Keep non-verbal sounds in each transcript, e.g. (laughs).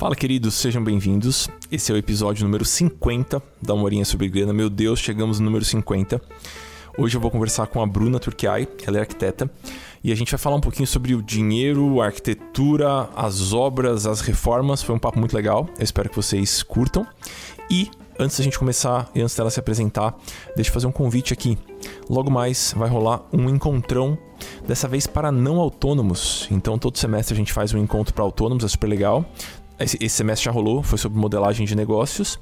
Fala, queridos, sejam bem-vindos. Esse é o episódio número 50 da Morinha sobre Grana. Meu Deus, chegamos no número 50. Hoje eu vou conversar com a Bruna Turquiai, ela é arquiteta, e a gente vai falar um pouquinho sobre o dinheiro, a arquitetura, as obras, as reformas. Foi um papo muito legal, eu espero que vocês curtam. E antes da gente começar e antes dela se apresentar, deixa eu fazer um convite aqui. Logo mais vai rolar um encontrão, dessa vez para não autônomos. Então todo semestre a gente faz um encontro para autônomos, é super legal. Esse, esse semestre já rolou, foi sobre modelagem de negócios.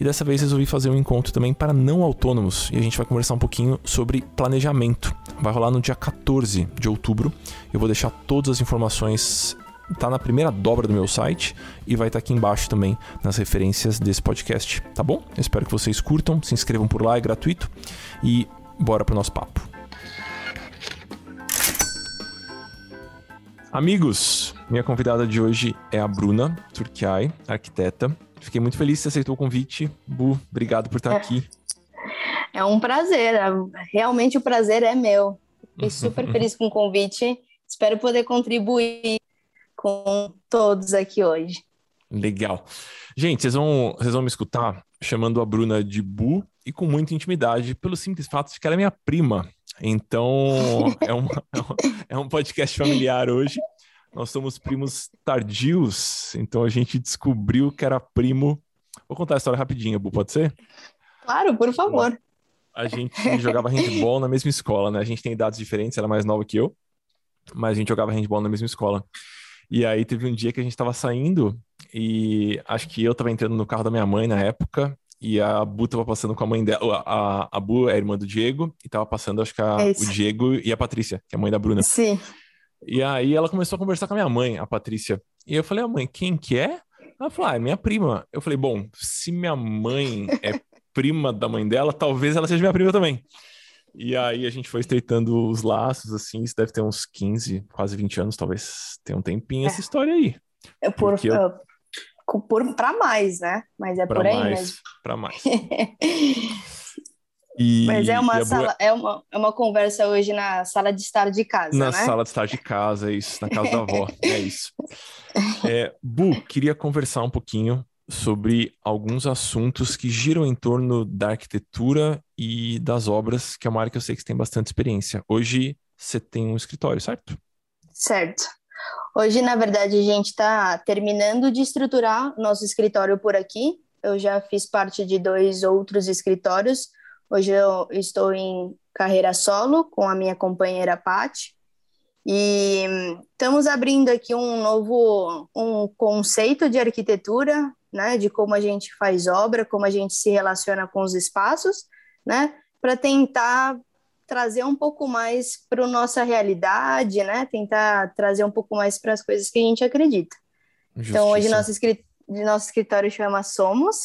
E dessa vez resolvi fazer um encontro também para não autônomos. E a gente vai conversar um pouquinho sobre planejamento. Vai rolar no dia 14 de outubro. Eu vou deixar todas as informações tá na primeira dobra do meu site e vai estar tá aqui embaixo também nas referências desse podcast, tá bom? Eu espero que vocês curtam, se inscrevam por lá, é gratuito e bora pro nosso papo. Amigos, minha convidada de hoje é a Bruna Turquiai, arquiteta. Fiquei muito feliz que você aceitou o convite. Bu, obrigado por estar é. aqui. É um prazer, realmente o prazer é meu. Fiquei (laughs) super feliz com o convite. Espero poder contribuir com todos aqui hoje. Legal. Gente, vocês vão, vocês vão me escutar chamando a Bruna de Bu e com muita intimidade, pelo simples fato de que ela é minha prima. Então, (laughs) é, uma, é um podcast familiar hoje. Nós somos primos tardios, então a gente descobriu que era primo. Vou contar a história rapidinho, Bu, pode ser? Claro, por favor. A gente jogava handball na mesma escola, né? A gente tem idades diferentes, ela é mais nova que eu, mas a gente jogava handball na mesma escola. E aí teve um dia que a gente tava saindo e acho que eu tava entrando no carro da minha mãe na época e a Bu tava passando com a mãe dela. A, a Bu é a irmã do Diego, e tava passando, acho que a, é o Diego e a Patrícia, que é a mãe da Bruna. Sim. E aí ela começou a conversar com a minha mãe, a Patrícia. E eu falei, a mãe, quem que é? Ela falou, ah, é minha prima. Eu falei, bom, se minha mãe é prima da mãe dela, talvez ela seja minha prima também. E aí a gente foi estreitando os laços, assim, isso deve ter uns 15, quase 20 anos, talvez tenha um tempinho é. essa história aí. É por, eu por, para mais, né? Mas é pra por aí mais, mesmo. Para mais. (laughs) E, Mas é uma, sala, é, uma, é uma conversa hoje na sala de estar de casa, na né? sala de estar de casa, é isso, na casa da avó, (laughs) é isso. É, Bu, queria conversar um pouquinho sobre alguns assuntos que giram em torno da arquitetura e das obras, que é uma área que eu sei que você tem bastante experiência. Hoje você tem um escritório, certo? Certo. Hoje, na verdade, a gente está terminando de estruturar nosso escritório por aqui. Eu já fiz parte de dois outros escritórios. Hoje eu estou em carreira solo com a minha companheira Paty. E estamos abrindo aqui um novo um conceito de arquitetura, né, de como a gente faz obra, como a gente se relaciona com os espaços, né, para tentar trazer um pouco mais para a nossa realidade, né? Tentar trazer um pouco mais para as coisas que a gente acredita. Justiça. Então, hoje nosso, nosso escritório chama Somos,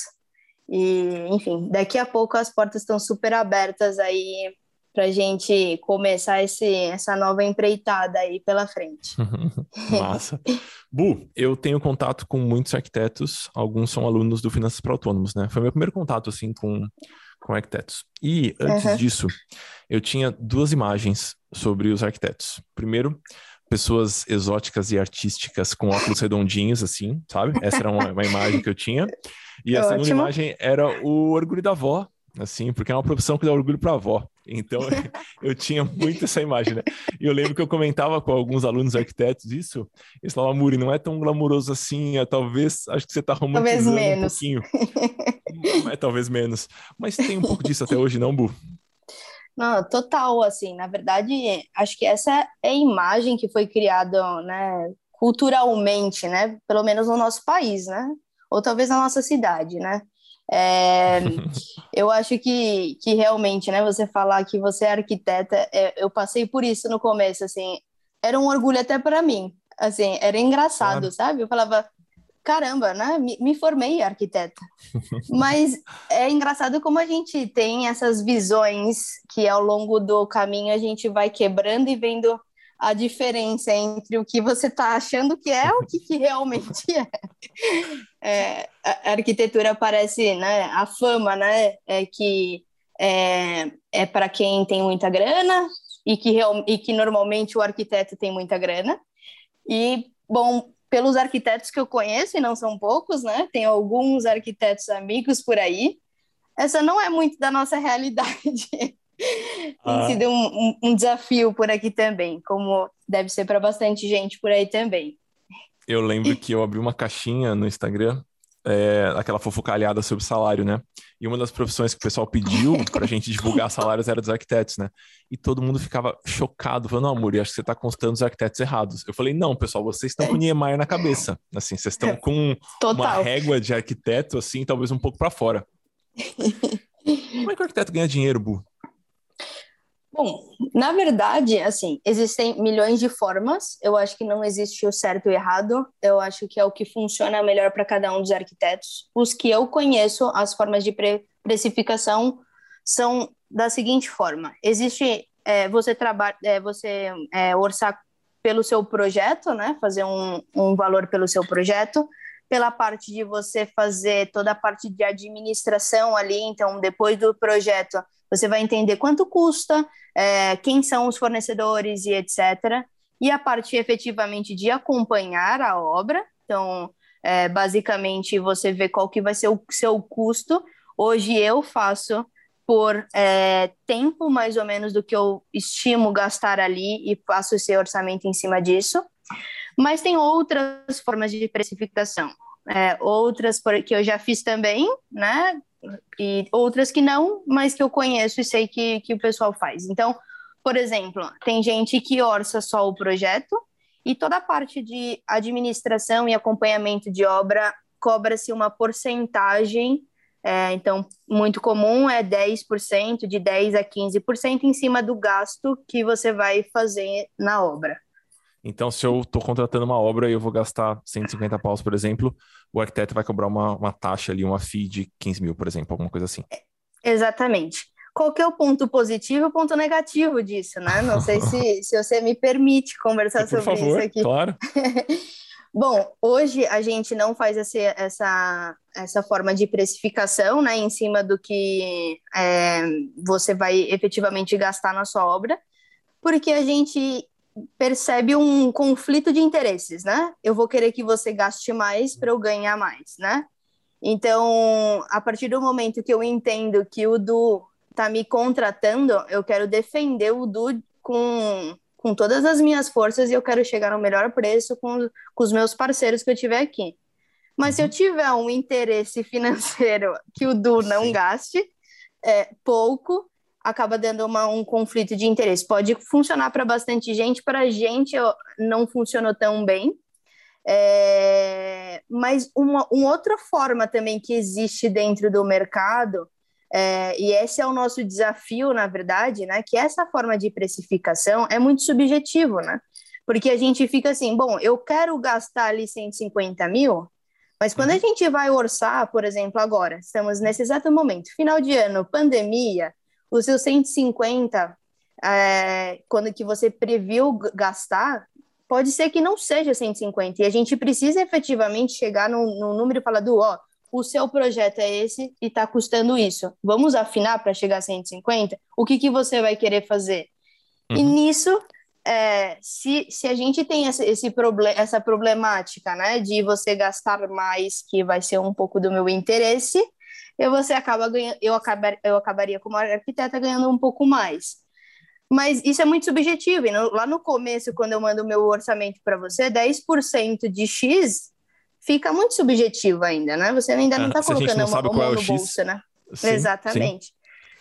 e, enfim, daqui a pouco as portas estão super abertas aí para a gente começar esse, essa nova empreitada aí pela frente. (laughs) Massa. Bu, eu tenho contato com muitos arquitetos, alguns são alunos do Finanças para Autônomos, né? Foi meu primeiro contato, assim, com, com arquitetos. E antes uhum. disso, eu tinha duas imagens sobre os arquitetos. Primeiro, pessoas exóticas e artísticas com óculos redondinhos, assim, sabe? Essa era uma, uma imagem que eu tinha. E a (laughs) Ótimo. segunda imagem era o orgulho da avó, assim, porque é uma profissão que dá orgulho para a avó. Então, (laughs) eu tinha muito essa imagem, né? E eu lembro que eu comentava com alguns alunos arquitetos isso, eles falavam, Muri, não é tão glamouroso assim, é, talvez, acho que você está romantizando talvez menos. um pouquinho. (laughs) é talvez menos. Mas tem um pouco disso até hoje, não, Bu? Não, total, assim, na verdade, acho que essa é a imagem que foi criada, né, culturalmente, né, pelo menos no nosso país, né, ou talvez na nossa cidade, né, é, (laughs) eu acho que, que realmente, né, você falar que você é arquiteta, é, eu passei por isso no começo, assim, era um orgulho até para mim, assim, era engraçado, claro. sabe, eu falava, caramba, né? Me, me formei arquiteta. (laughs) Mas é engraçado como a gente tem essas visões que ao longo do caminho a gente vai quebrando e vendo a diferença entre o que você está achando que é o que, que realmente é. é. A arquitetura parece, né? A fama, né? É que é, é para quem tem muita grana e que, real, e que normalmente o arquiteto tem muita grana. E, bom, pelos arquitetos que eu conheço, e não são poucos, né? Tem alguns arquitetos amigos por aí. Essa não é muito da nossa (laughs) realidade. Ah. Tem sido um, um, um, desafio por aqui também, como deve ser para bastante gente por aí também. Eu lembro que eu abri uma caixinha no Instagram, é, aquela fofocalhada sobre salário, né? E uma das profissões que o pessoal pediu (laughs) para a gente divulgar salários era dos arquitetos, né? E todo mundo ficava chocado, falando, não, amor, acho que você está constando os arquitetos errados. Eu falei, não, pessoal, vocês estão com Niemeyer na cabeça. Assim, vocês estão com Total. uma régua de arquiteto, assim, talvez um pouco para fora. (laughs) Como é que o arquiteto ganha dinheiro, Bu? Bom, na verdade, assim, existem milhões de formas. Eu acho que não existe o certo e o errado. Eu acho que é o que funciona melhor para cada um dos arquitetos. Os que eu conheço, as formas de pre precificação são da seguinte forma: existe é, você trabalha, é, você é, orçar pelo seu projeto, né? Fazer um, um valor pelo seu projeto pela parte de você fazer toda a parte de administração ali, então depois do projeto você vai entender quanto custa, é, quem são os fornecedores e etc. E a parte efetivamente de acompanhar a obra, então é, basicamente você vê qual que vai ser o seu custo. Hoje eu faço por é, tempo mais ou menos do que eu estimo gastar ali e faço esse orçamento em cima disso. Mas tem outras formas de precificação, é, outras que eu já fiz também, né? E outras que não, mas que eu conheço e sei que, que o pessoal faz. Então, por exemplo, tem gente que orça só o projeto e toda a parte de administração e acompanhamento de obra cobra-se uma porcentagem. É, então, muito comum é 10%, de 10% a 15% em cima do gasto que você vai fazer na obra. Então, se eu estou contratando uma obra e eu vou gastar 150 paus, por exemplo, o arquiteto vai cobrar uma, uma taxa ali, uma fee de 15 mil, por exemplo, alguma coisa assim. Exatamente. Qual que é o ponto positivo e o ponto negativo disso, né? Não sei se, (laughs) se você me permite conversar por sobre favor, isso aqui. Claro. (laughs) Bom, hoje a gente não faz esse, essa, essa forma de precificação, né, em cima do que é, você vai efetivamente gastar na sua obra, porque a gente percebe um conflito de interesses, né? Eu vou querer que você gaste mais para eu ganhar mais, né? Então, a partir do momento que eu entendo que o Du está me contratando, eu quero defender o Du com, com todas as minhas forças e eu quero chegar no melhor preço com, com os meus parceiros que eu tiver aqui. Mas se eu uhum. tiver um interesse (laughs) financeiro que o Du não Sim. gaste é, pouco, acaba dando uma, um conflito de interesse. Pode funcionar para bastante gente, para a gente não funcionou tão bem. É, mas uma, uma, outra forma também que existe dentro do mercado, é, e esse é o nosso desafio, na verdade, né, que essa forma de precificação é muito subjetivo, né? Porque a gente fica assim, bom, eu quero gastar ali 150 mil, mas quando a uhum. gente vai orçar, por exemplo, agora, estamos nesse exato momento, final de ano, pandemia, os seus 150, é, quando que você previu gastar, pode ser que não seja 150. E a gente precisa efetivamente chegar no, número e falar do, ó, o seu projeto é esse e está custando isso. Vamos afinar para chegar a 150? O que, que você vai querer fazer? Uhum. E nisso, é, se, se a gente tem essa, esse problem, essa problemática, né, de você gastar mais, que vai ser um pouco do meu interesse, eu você acaba ganhando, eu, acabar, eu acabaria como arquiteta ganhando um pouco mais. Mas isso é muito subjetivo. E no, lá no começo, quando eu mando o meu orçamento para você, 10% de X fica muito subjetivo ainda, né? Você ainda não está colocando não uma, mão é no bolso, né? Sim, Exatamente. Sim.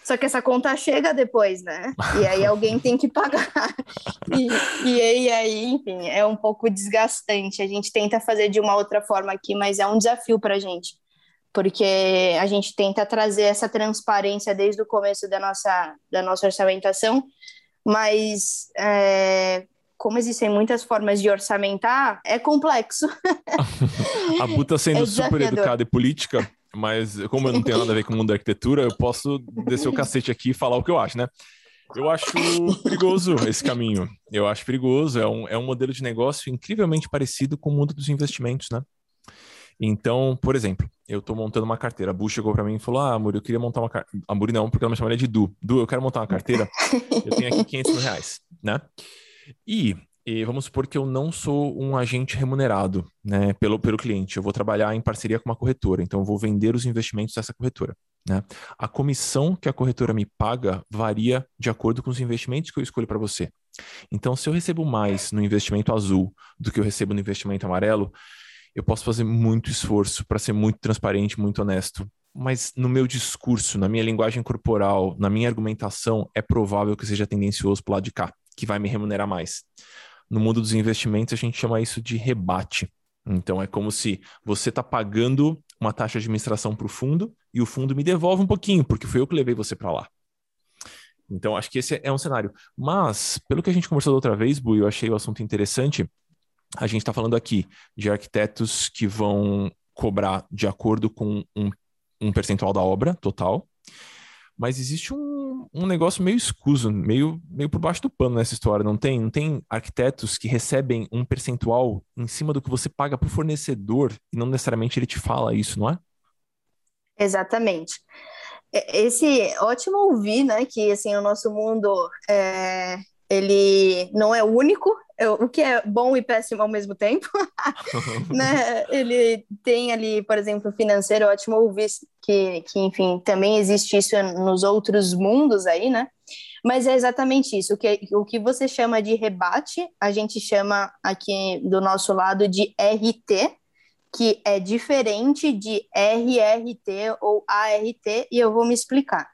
Só que essa conta chega depois, né? E aí alguém tem que pagar. (laughs) E, e, e, aí, enfim, é um pouco desgastante. A gente tenta fazer de uma outra forma aqui, mas é um desafio para a gente porque a gente tenta trazer essa transparência desde o começo da nossa, da nossa orçamentação, mas é, como existem muitas formas de orçamentar, é complexo. (laughs) a Bu está sendo é super educada e política, mas como eu não tenho nada a ver com o mundo da arquitetura, eu posso descer o (laughs) cacete aqui e falar o que eu acho, né? Eu acho perigoso esse caminho. Eu acho perigoso. É um, é um modelo de negócio incrivelmente parecido com o mundo dos investimentos, né? Então, por exemplo, eu estou montando uma carteira. A Bu chegou para mim e falou: Ah, Muri, eu queria montar uma carteira. A Muri não, porque ela me chamaria de Du. Du, eu quero montar uma carteira. eu tenho aqui 500 mil reais, né? E E vamos supor que eu não sou um agente remunerado né, pelo, pelo cliente. Eu vou trabalhar em parceria com uma corretora, então eu vou vender os investimentos dessa corretora. Né? A comissão que a corretora me paga varia de acordo com os investimentos que eu escolho para você. Então, se eu recebo mais no investimento azul do que eu recebo no investimento amarelo, eu posso fazer muito esforço para ser muito transparente, muito honesto. Mas no meu discurso, na minha linguagem corporal, na minha argumentação, é provável que seja tendencioso para o lado de cá, que vai me remunerar mais. No mundo dos investimentos, a gente chama isso de rebate. Então, é como se você está pagando uma taxa de administração para o fundo e o fundo me devolve um pouquinho, porque foi eu que levei você para lá. Então, acho que esse é um cenário. Mas, pelo que a gente conversou da outra vez, Bu, eu achei o assunto interessante. A gente está falando aqui de arquitetos que vão cobrar de acordo com um, um percentual da obra total, mas existe um, um negócio meio escuso, meio, meio por baixo do pano nessa história, não tem? Não tem arquitetos que recebem um percentual em cima do que você paga para o fornecedor e não necessariamente ele te fala isso, não é? Exatamente. Esse ótimo ouvir, né, que assim o nosso mundo é, ele não é único, o que é bom e péssimo ao mesmo tempo, (laughs) né? Ele tem ali, por exemplo, financeiro, é ótimo ouvir que, que, enfim, também existe isso nos outros mundos aí, né? Mas é exatamente isso, o que, o que você chama de rebate, a gente chama aqui do nosso lado de RT, que é diferente de RRT ou ART, e eu vou me explicar.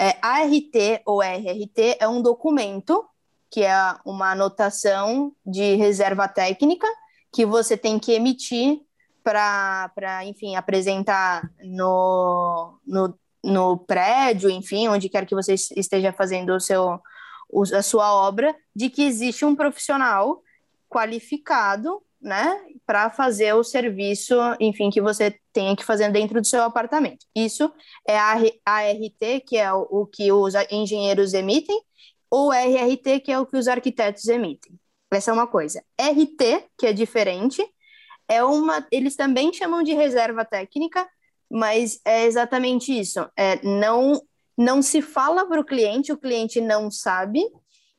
É, ART ou RRT é um documento que é uma anotação de reserva técnica que você tem que emitir para, enfim, apresentar no, no, no prédio, enfim, onde quer que você esteja fazendo o seu, a sua obra, de que existe um profissional qualificado, né, para fazer o serviço, enfim, que você tenha que fazer dentro do seu apartamento. Isso é a ART, que é o, o que os engenheiros emitem, ou RRT, que é o que os arquitetos emitem. Essa é uma coisa. RT, que é diferente, é uma. Eles também chamam de reserva técnica, mas é exatamente isso. É, não, não se fala para o cliente, o cliente não sabe,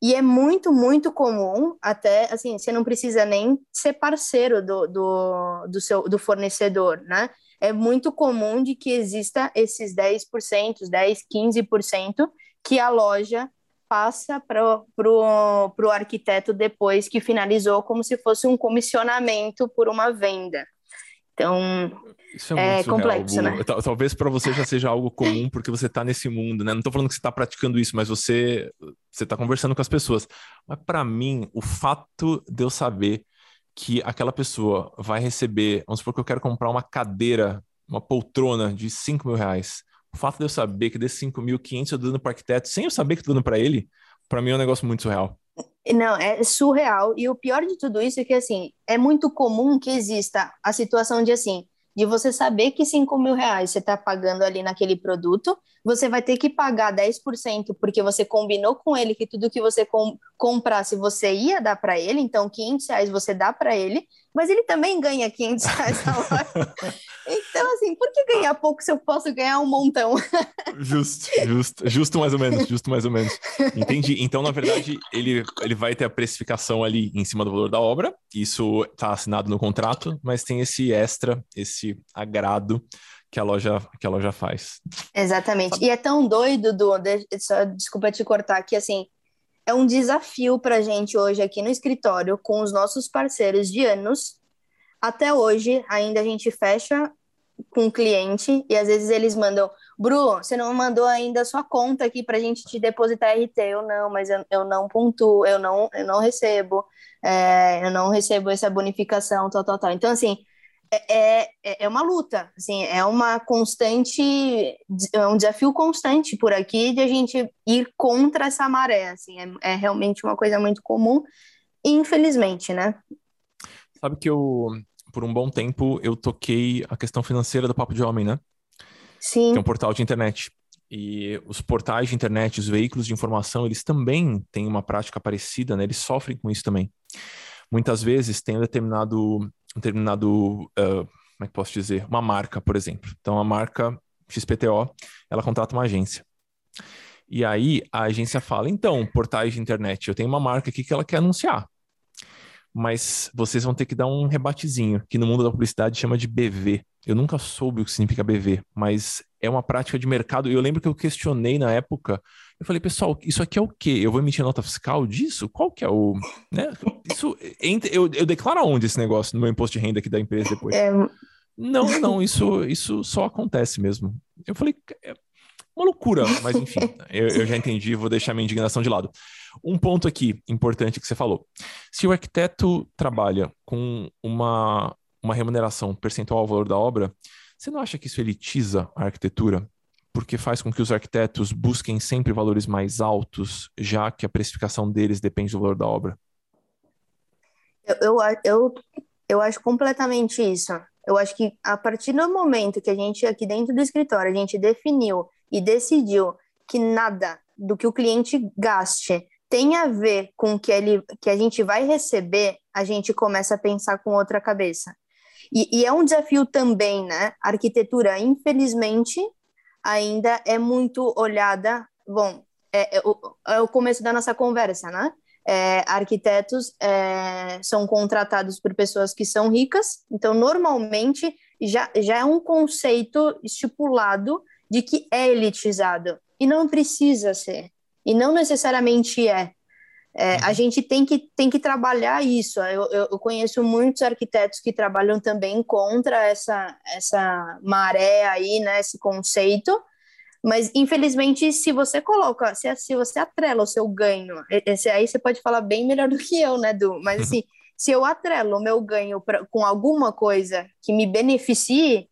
e é muito, muito comum, até assim, você não precisa nem ser parceiro do, do, do, seu, do fornecedor, né? É muito comum de que exista esses 10%, 10%, 15% que a loja passa para o arquiteto depois que finalizou, como se fosse um comissionamento por uma venda. Então, Isso é, é complexo, né? Talvez para você já seja algo comum, porque você está nesse mundo, né? Não estou falando que você está praticando isso, mas você você está conversando com as pessoas. Mas para mim, o fato de eu saber que aquela pessoa vai receber, vamos supor que eu quero comprar uma cadeira, uma poltrona de 5 mil reais o fato de eu saber que desses 5.500 eu tô dando para arquiteto, sem eu saber que tô dando para ele, para mim é um negócio muito surreal. Não, é surreal. E o pior de tudo isso é que, assim, é muito comum que exista a situação de, assim, de você saber que 5 mil reais você está pagando ali naquele produto, você vai ter que pagar 10% porque você combinou com ele que tudo que você com, comprasse você ia dar para ele, então 500 reais você dá para ele, mas ele também ganha 500 reais na hora. (laughs) então, assim, por que ganhar pouco se eu posso ganhar um montão? justo, justo, justo mais ou menos, justo mais ou menos. Entendi. Então, na verdade, ele, ele vai ter a precificação ali em cima do valor da obra, isso está assinado no contrato, mas tem esse extra, esse agrado que a loja que a loja faz. Exatamente. E é tão doido, Du, só, desculpa te cortar, que assim, é um desafio para a gente hoje aqui no escritório, com os nossos parceiros de anos. Até hoje, ainda a gente fecha com o cliente e às vezes eles mandam, Bru, você não mandou ainda a sua conta aqui para a gente te depositar RT. Eu não, mas eu, eu não pontuo, eu não, eu não recebo, é, eu não recebo essa bonificação, tal, tal, tal. Então, assim, é, é, é uma luta, assim, é uma constante, é um desafio constante por aqui de a gente ir contra essa maré, assim, é, é realmente uma coisa muito comum, infelizmente, né? Sabe que eu, por um bom tempo, eu toquei a questão financeira do Papo de Homem, né? Sim. Que é um portal de internet. E os portais de internet, os veículos de informação, eles também têm uma prática parecida, né? Eles sofrem com isso também. Muitas vezes tem um determinado um determinado, uh, como é que posso dizer, uma marca, por exemplo. Então, a marca XPTO, ela contrata uma agência. E aí, a agência fala, então, portais de internet, eu tenho uma marca aqui que ela quer anunciar. mas vocês vão ter que dar um rebatezinho, que no mundo da publicidade chama de BV. Eu nunca soube o que significa BV, mas é uma prática de mercado. E eu lembro que eu questionei na época. Eu falei, pessoal, isso aqui é o quê? Eu vou emitir nota fiscal disso? Qual que é o. Né? Isso, eu, eu declaro onde esse negócio no meu imposto de renda aqui da empresa depois? É... Não, não, isso, isso só acontece mesmo. Eu falei, é uma loucura, mas enfim, (laughs) eu, eu já entendi, vou deixar minha indignação de lado. Um ponto aqui importante que você falou. Se o arquiteto trabalha com uma, uma remuneração percentual ao valor da obra, você não acha que isso elitiza a arquitetura? Porque faz com que os arquitetos busquem sempre valores mais altos, já que a precificação deles depende do valor da obra? Eu, eu, eu, eu acho completamente isso. Eu acho que a partir do momento que a gente, aqui dentro do escritório, a gente definiu e decidiu que nada do que o cliente gaste tem a ver com o que, ele, que a gente vai receber, a gente começa a pensar com outra cabeça. E, e é um desafio também, né? A arquitetura, infelizmente, ainda é muito olhada. Bom, é, é, o, é o começo da nossa conversa, né? É, arquitetos é, são contratados por pessoas que são ricas, então normalmente já, já é um conceito estipulado de que é elitizado e não precisa ser e não necessariamente é. É a uhum. gente tem que, tem que trabalhar isso. Eu, eu, eu, conheço muitos arquitetos que trabalham também contra essa, essa maré aí, né, esse conceito, mas infelizmente, se você coloca, se, se você atrela o seu ganho, esse aí você pode falar bem melhor do que eu, né, Du? Mas (laughs) assim, se eu atrelo o meu ganho pra, com alguma coisa que me beneficie,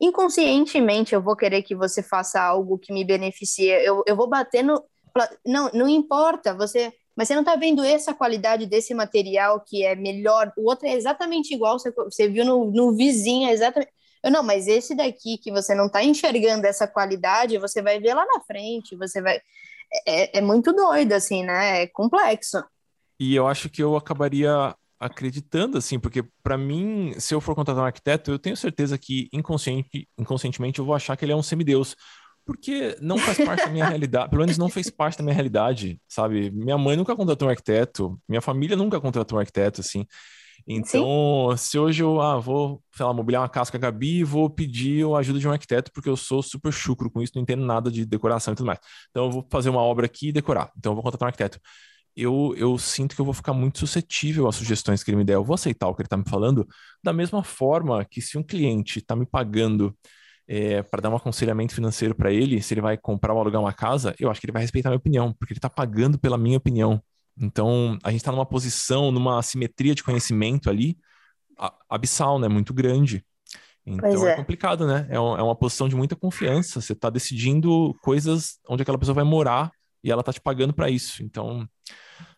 inconscientemente eu vou querer que você faça algo que me beneficie. Eu, eu vou bater no, não, não importa, você, mas você não está vendo essa qualidade desse material que é melhor, o outro é exatamente igual, você, você viu no, no vizinho, é exatamente. Eu, não, mas esse daqui que você não está enxergando essa qualidade, você vai ver lá na frente, você vai. É, é muito doido, assim, né? É complexo. E eu acho que eu acabaria acreditando, assim, porque para mim, se eu for contratar um arquiteto, eu tenho certeza que inconsciente, inconscientemente eu vou achar que ele é um semideus porque não faz parte da minha (laughs) realidade, pelo menos não fez parte da minha realidade, sabe? Minha mãe nunca contratou um arquiteto, minha família nunca contratou um arquiteto, assim. Então, Sim. se hoje eu ah, vou, sei lá, mobiliar uma casa com a Gabi, vou pedir a ajuda de um arquiteto, porque eu sou super chucro com isso, não entendo nada de decoração e tudo mais. Então, eu vou fazer uma obra aqui e decorar. Então, eu vou contratar um arquiteto. Eu, eu sinto que eu vou ficar muito suscetível às sugestões que ele me der. Eu vou aceitar o que ele está me falando, da mesma forma que se um cliente está me pagando é, para dar um aconselhamento financeiro para ele, se ele vai comprar ou alugar uma casa, eu acho que ele vai respeitar a minha opinião, porque ele está pagando pela minha opinião. Então, a gente está numa posição, numa simetria de conhecimento ali, abissal, né? Muito grande. Então é. é. complicado, né? É, é, uma posição de muita confiança. Você está decidindo coisas onde aquela pessoa vai morar e ela está te pagando para isso. Então,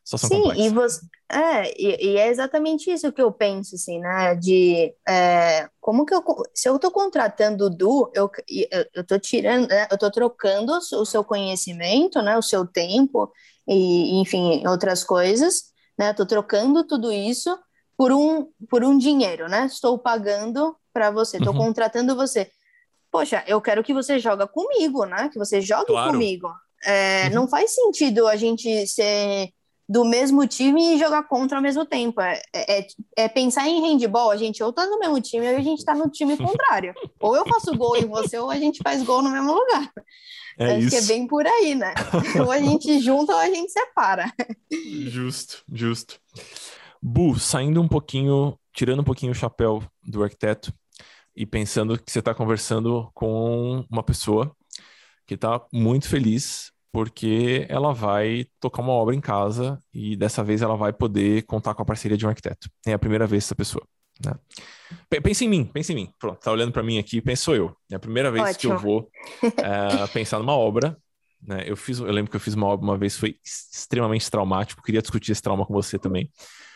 situação Sim, complexa. e você. É, e, e, é exatamente isso que eu penso, assim, né? De é, como que eu. Se eu estou contratando o Du, eu, eu, tô tirando, né, eu estou trocando o seu conhecimento, né? O seu tempo, e, enfim, outras coisas, né? Estou trocando tudo isso por um, por um dinheiro, né? Estou pagando para você, estou uhum. contratando você. Poxa, eu quero que você joga comigo, né? Que você jogue claro. comigo. É, uhum. Não faz sentido a gente ser do mesmo time e jogar contra ao mesmo tempo. É, é, é, pensar em handball, a gente ou tá no mesmo time ou a gente tá no time (laughs) contrário. ou eu faço gol em você ou a gente faz gol no mesmo lugar. É Acho isso. que é bem por aí, né? (laughs) ou a gente junta ou a gente separa. Justo, justo. Bu, saindo um pouquinho, tirando um pouquinho o chapéu do arquiteto e pensando que você está conversando com uma pessoa que está muito feliz porque ela vai tocar uma obra em casa e dessa vez ela vai poder contar com a parceria de um arquiteto. É a primeira vez essa pessoa. Né? Pensa em mim, pensa em mim. Pronto, tá olhando para mim aqui, pensou eu. É a primeira vez Ótimo. que eu vou é, (laughs) pensar numa obra. Né? Eu fiz, eu lembro que eu fiz uma obra uma vez, foi extremamente traumático. Queria discutir esse trauma com você também.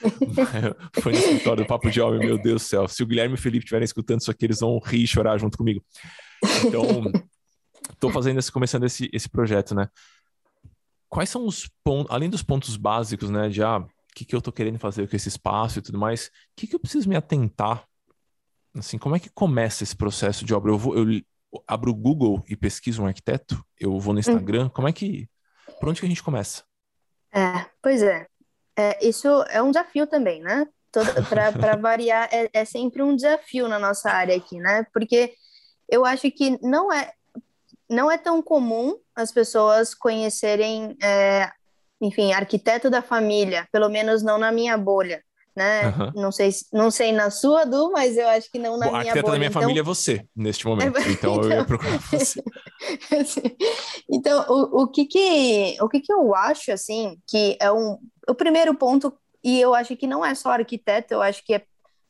(laughs) foi no escritório do Papo de Homem, meu Deus do céu. Se o Guilherme e o Felipe estiverem escutando isso aqui, eles vão rir e chorar junto comigo. Então, estou fazendo esse, começando esse, esse projeto, né? Quais são os pontos, além dos pontos básicos, né? De ah, o que, que eu estou querendo fazer com esse espaço e tudo mais, o que, que eu preciso me atentar? Assim, como é que começa esse processo de obra? Eu, vou, eu abro o Google e pesquiso um arquiteto? Eu vou no hum. Instagram? Hum. Como é que. Por onde que a gente começa? É, pois é. é. Isso é um desafio também, né? (laughs) para variar, é, é sempre um desafio na nossa área aqui, né? Porque eu acho que não é, não é tão comum as pessoas conhecerem, é, enfim, arquiteto da família, pelo menos não na minha bolha né? Uhum. Não sei, não sei na sua, Du, mas eu acho que não na Bom, minha. Arquiteta bolha, da minha então... família é você, neste momento. É... Então, (laughs) então, eu ia procurar você. (laughs) então, o, o, que que, o que que eu acho, assim, que é um... O primeiro ponto, e eu acho que não é só arquiteto, eu acho que é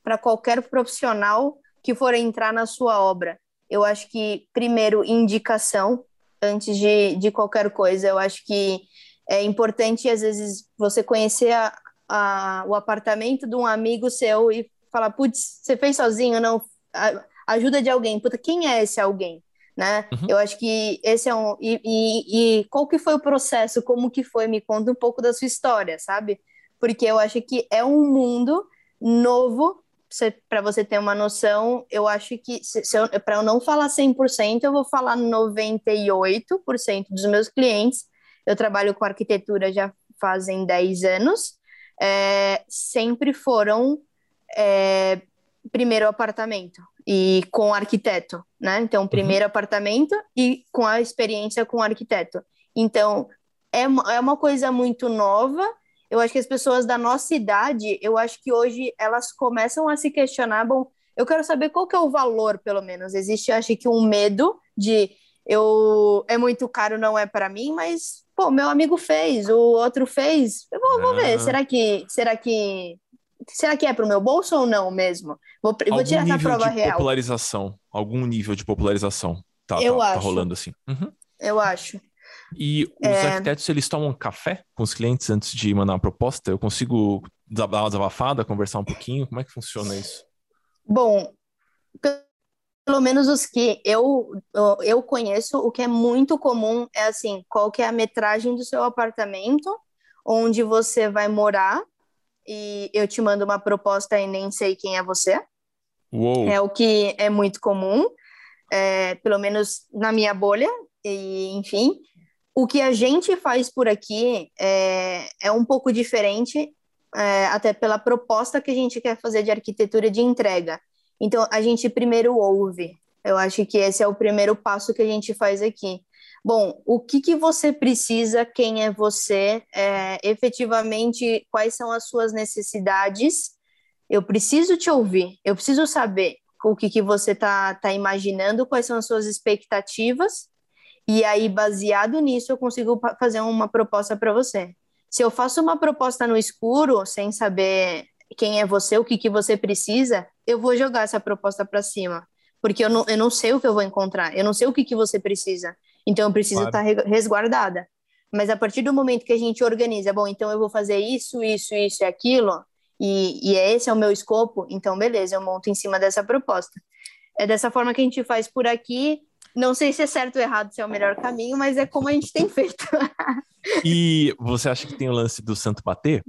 para qualquer profissional que for entrar na sua obra. Eu acho que, primeiro, indicação, antes de, de qualquer coisa. Eu acho que é importante, às vezes, você conhecer a, a, o apartamento de um amigo seu e falar, putz, você fez sozinho? Não, a, ajuda de alguém. Puta, quem é esse alguém? Né? Uhum. Eu acho que esse é um... E, e, e qual que foi o processo? Como que foi? Me conta um pouco da sua história, sabe? Porque eu acho que é um mundo novo para você ter uma noção, eu acho que, para eu não falar 100%, eu vou falar 98% dos meus clientes. Eu trabalho com arquitetura já fazem 10 anos, é, sempre foram é, primeiro apartamento e com arquiteto, né? Então, primeiro uhum. apartamento e com a experiência com arquiteto. Então, é uma, é uma coisa muito nova. Eu acho que as pessoas da nossa idade, eu acho que hoje elas começam a se questionar, bom, eu quero saber qual que é o valor, pelo menos. Existe, acho que, um medo de eu é muito caro, não é para mim, mas pô, meu amigo fez, o outro fez, eu vou, vou ver, será que, será que, será que é pro meu bolso ou não mesmo? Vou, vou tirar essa prova de real. popularização, algum nível de popularização tá, eu tá, tá acho. tá rolando assim. Uhum. Eu acho. E os é... arquitetos, eles tomam café com os clientes antes de mandar uma proposta? Eu consigo dar uma desabafada, conversar um pouquinho? Como é que funciona isso? Bom, pelo menos os que eu, eu conheço, o que é muito comum é assim, qual que é a metragem do seu apartamento, onde você vai morar, e eu te mando uma proposta e nem sei quem é você. Uou. É o que é muito comum, é, pelo menos na minha bolha, e enfim. O que a gente faz por aqui é, é um pouco diferente, é, até pela proposta que a gente quer fazer de arquitetura de entrega. Então, a gente primeiro ouve. Eu acho que esse é o primeiro passo que a gente faz aqui. Bom, o que, que você precisa, quem é você, é, efetivamente, quais são as suas necessidades? Eu preciso te ouvir, eu preciso saber o que, que você está tá imaginando, quais são as suas expectativas, e aí, baseado nisso, eu consigo fazer uma proposta para você. Se eu faço uma proposta no escuro, sem saber quem é você, o que, que você precisa, eu vou jogar essa proposta para cima. Porque eu não, eu não sei o que eu vou encontrar, eu não sei o que, que você precisa. Então eu preciso claro. estar resguardada. Mas a partir do momento que a gente organiza, bom, então eu vou fazer isso, isso, isso e aquilo, e, e esse é o meu escopo, então beleza, eu monto em cima dessa proposta. É dessa forma que a gente faz por aqui. Não sei se é certo ou errado, se é o melhor caminho, mas é como a gente tem feito. (laughs) e você acha que tem o lance do santo bater?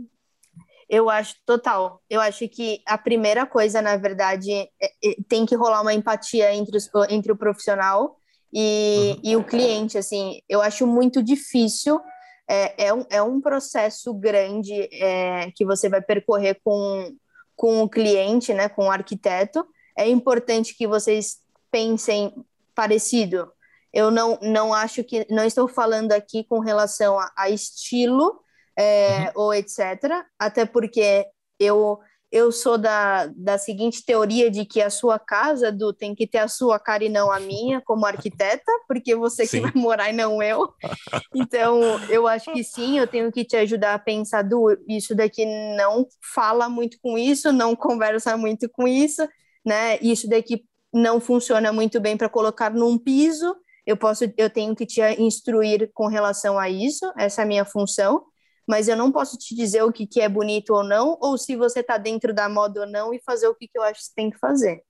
Eu acho total. Eu acho que a primeira coisa, na verdade, é, é, tem que rolar uma empatia entre, os, entre o profissional e, uhum. e o cliente. Assim, eu acho muito difícil. É, é, um, é um processo grande é, que você vai percorrer com, com o cliente, né, com o arquiteto. É importante que vocês pensem parecido. Eu não, não acho que. Não estou falando aqui com relação a, a estilo é, uhum. ou etc. Até porque eu eu sou da, da seguinte teoria de que a sua casa, do tem que ter a sua cara e não a minha, como arquiteta, porque você sim. que vai morar e não eu. (laughs) Então, eu acho que sim, eu tenho que te ajudar a pensar, do isso daqui não fala muito com isso, não conversa muito com isso, né? Isso daqui não funciona muito bem para colocar num piso. Eu posso, eu tenho que te instruir com relação a isso, essa é a minha função mas eu não posso te dizer o que, que é bonito ou não, ou se você está dentro da moda ou não, e fazer o que, que eu acho que você tem que fazer.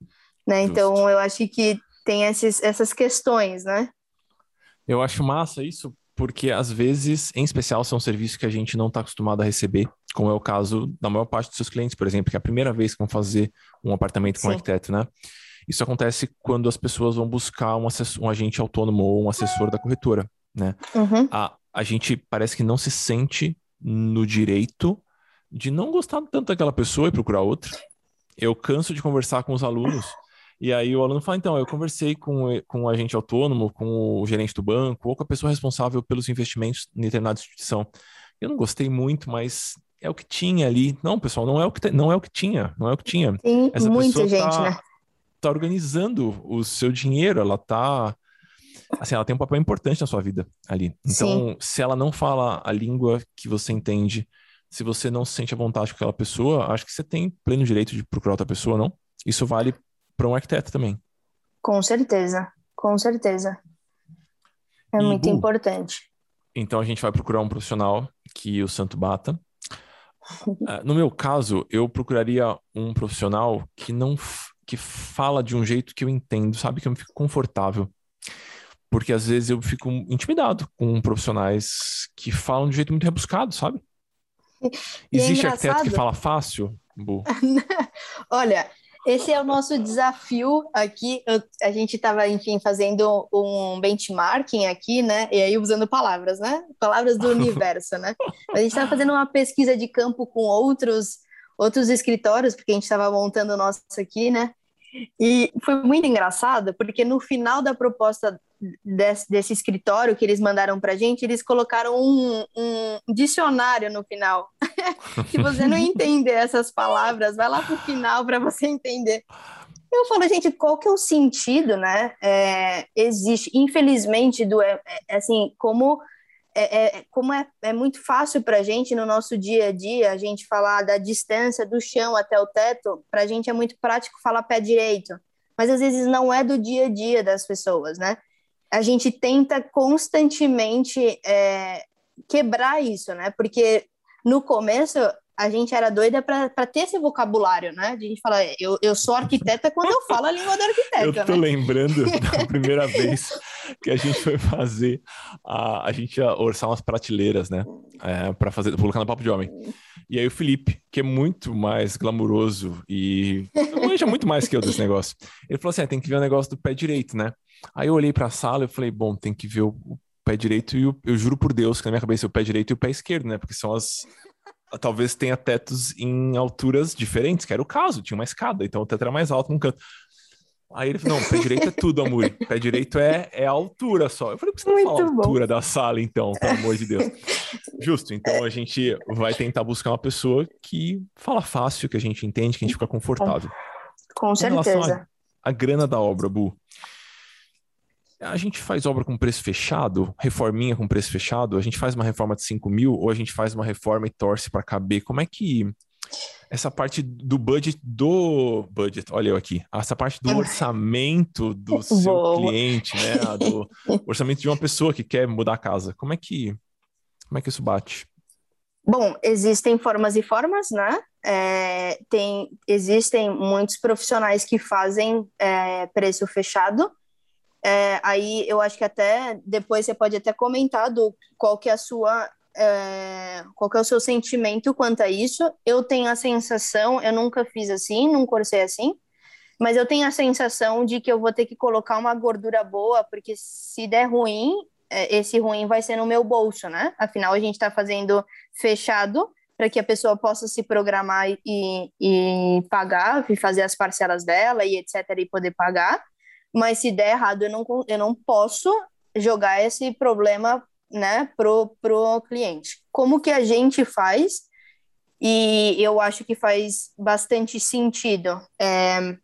Né? Então, eu acho que tem esses, essas questões, né? Eu acho massa isso, porque às vezes, em especial, são serviços que a gente não está acostumado a receber, como é o caso da maior parte dos seus clientes, por exemplo, que é a primeira vez que vão fazer um apartamento com um arquiteto, né? Isso acontece quando as pessoas vão buscar um, assessor, um agente autônomo ou um assessor da corretora, né? Uhum. A, a gente parece que não se sente no direito de não gostar tanto daquela pessoa e procurar outra. Eu canso de conversar com os alunos e aí o aluno fala, então, eu conversei com, com o agente autônomo, com o gerente do banco, ou com a pessoa responsável pelos investimentos em determinada instituição. Eu não gostei muito, mas é o que tinha ali. Não, pessoal, não é o que, não é o que tinha, não é o que tinha. Tem Essa muita gente, tá, né? Tá organizando o seu dinheiro, ela tá assim, ela tem um papel importante na sua vida ali. Então, Sim. se ela não fala a língua que você entende, se você não se sente à vontade com aquela pessoa, acho que você tem pleno direito de procurar outra pessoa, não? Isso vale para um arquiteto também. Com certeza, com certeza. É e, muito importante. Então a gente vai procurar um profissional que o santo bata. Uh, (laughs) no meu caso, eu procuraria um profissional que não que fala de um jeito que eu entendo, sabe, que eu me fico confortável. Porque às vezes eu fico intimidado com profissionais que falam de um jeito muito rebuscado, sabe? E é Existe é arquiteto que fala fácil, Bu? (laughs) Olha, esse é o nosso desafio aqui. Eu, a gente estava, enfim, fazendo um benchmarking aqui, né? E aí usando palavras, né? Palavras do (laughs) universo, né? A gente estava fazendo uma pesquisa de campo com outros outros escritórios, porque a gente estava montando o nosso aqui, né? E foi muito engraçado, porque no final da proposta desse, desse escritório que eles mandaram para a gente, eles colocaram um, um dicionário no final. (laughs) Se você não entender essas palavras, vai lá para o final para você entender. Eu falo, gente, qual que é o sentido, né? É, existe, infelizmente, do, é, é, assim, como é, é, como é, é muito fácil para a gente no nosso dia a dia, a gente falar da distância do chão até o teto, para a gente é muito prático falar pé direito, mas às vezes não é do dia a dia das pessoas, né? A gente tenta constantemente é, quebrar isso, né? Porque no começo a gente era doida para ter esse vocabulário, né? De a gente falar, eu, eu sou arquiteta quando eu falo a língua do arquiteto. Eu tô né? lembrando (laughs) da primeira vez que a gente foi fazer, a, a gente ia orçar umas prateleiras, né? É, para fazer, colocar no Papo de Homem. E aí o Felipe, que é muito mais glamuroso e manja muito mais que eu desse negócio, ele falou assim: ah, tem que ver o negócio do pé direito, né? Aí eu olhei para a sala e falei: bom, tem que ver o, o pé direito e o, eu juro por Deus que na minha cabeça é o pé direito e o pé esquerdo, né? Porque são as talvez tenha tetos em alturas diferentes, que era o caso, tinha uma escada, então o teto era mais alto num canto. Aí ele falou: não, pé direito é tudo, amor. (laughs) Pé direito é, é a altura só. Eu falei: por que você não fala a altura da sala, então, pelo amor de Deus? (laughs) Justo, então a gente vai tentar buscar uma pessoa que fala fácil, que a gente entende, que a gente fica confortável. Com certeza. A, a grana da obra, Bu. A gente faz obra com preço fechado, reforminha com preço fechado, a gente faz uma reforma de 5 mil ou a gente faz uma reforma e torce para caber. Como é que essa parte do budget do budget, olha eu aqui, essa parte do orçamento do (laughs) seu Boa. cliente, né, do (laughs) orçamento de uma pessoa que quer mudar a casa, como é que como é que isso bate? Bom, existem formas e formas, né? É, tem, existem muitos profissionais que fazem é, preço fechado, é, aí eu acho que até depois você pode até comentar do qual que é a sua é, qual que é o seu sentimento quanto a isso. Eu tenho a sensação, eu nunca fiz assim, nunca cursei assim, mas eu tenho a sensação de que eu vou ter que colocar uma gordura boa, porque se der ruim, é, esse ruim vai ser no meu bolso, né? Afinal, a gente está fazendo fechado para que a pessoa possa se programar e, e pagar, e fazer as parcelas dela e etc. e poder pagar mas se der errado, eu não, eu não posso jogar esse problema né, pro, pro cliente. Como que a gente faz? E eu acho que faz bastante sentido. É,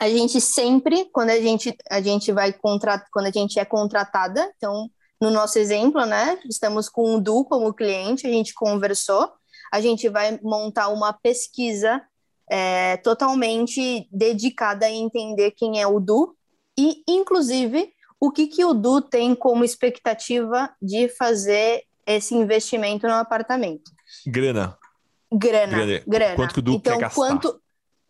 a gente sempre, quando a gente, a gente vai contratar, quando a gente é contratada, então, no nosso exemplo, né, estamos com o Du como cliente, a gente conversou, a gente vai montar uma pesquisa é, totalmente dedicada a entender quem é o Du, e, inclusive, o que, que o Du tem como expectativa de fazer esse investimento no apartamento? Grana. Grana. Grana. grana. Quanto que o Du então, quer gastar? Quanto,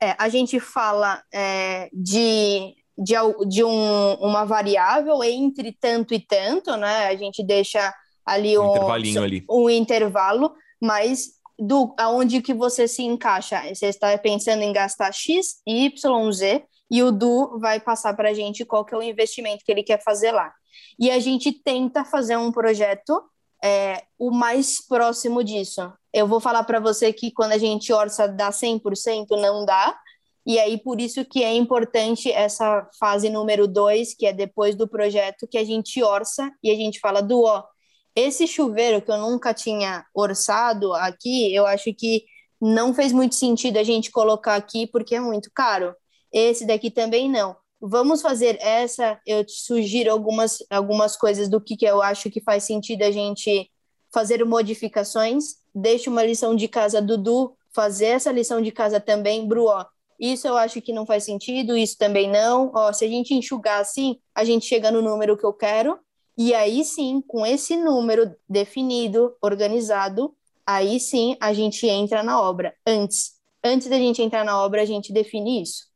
é, a gente fala é, de, de, de um, uma variável entre tanto e tanto, né? A gente deixa ali um, um, ali. um intervalo, mas do aonde que você se encaixa? Você está pensando em gastar X, Y, Z, e o Du vai passar para a gente qual que é o investimento que ele quer fazer lá. E a gente tenta fazer um projeto é, o mais próximo disso. Eu vou falar para você que quando a gente orça dá 100%, não dá. E aí, por isso que é importante essa fase número dois, que é depois do projeto, que a gente orça e a gente fala do ó, esse chuveiro que eu nunca tinha orçado aqui, eu acho que não fez muito sentido a gente colocar aqui porque é muito caro. Esse daqui também não. Vamos fazer essa, eu te sugiro algumas, algumas coisas do que, que eu acho que faz sentido a gente fazer modificações. Deixa uma lição de casa, Dudu, fazer essa lição de casa também, Bru, ó, isso eu acho que não faz sentido, isso também não. Ó, se a gente enxugar assim, a gente chega no número que eu quero, e aí sim, com esse número definido, organizado, aí sim a gente entra na obra. Antes, antes da gente entrar na obra, a gente define isso.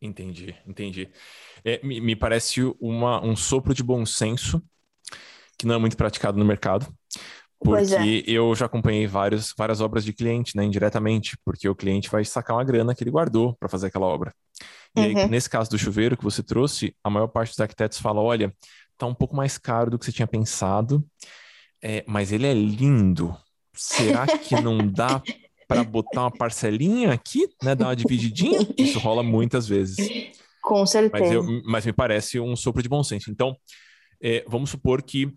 Entendi, entendi. É, me, me parece uma, um sopro de bom senso que não é muito praticado no mercado. É. Porque é. eu já acompanhei vários, várias obras de cliente, né, indiretamente, porque o cliente vai sacar uma grana que ele guardou para fazer aquela obra. E uhum. aí, nesse caso do chuveiro que você trouxe, a maior parte dos arquitetos fala: olha, tá um pouco mais caro do que você tinha pensado, é, mas ele é lindo. Será que não dá (laughs) para botar uma parcelinha aqui, né, dar uma divididinha? Isso rola muitas vezes. Com certeza. Mas, eu, mas me parece um sopro de bom senso. Então, é, vamos supor que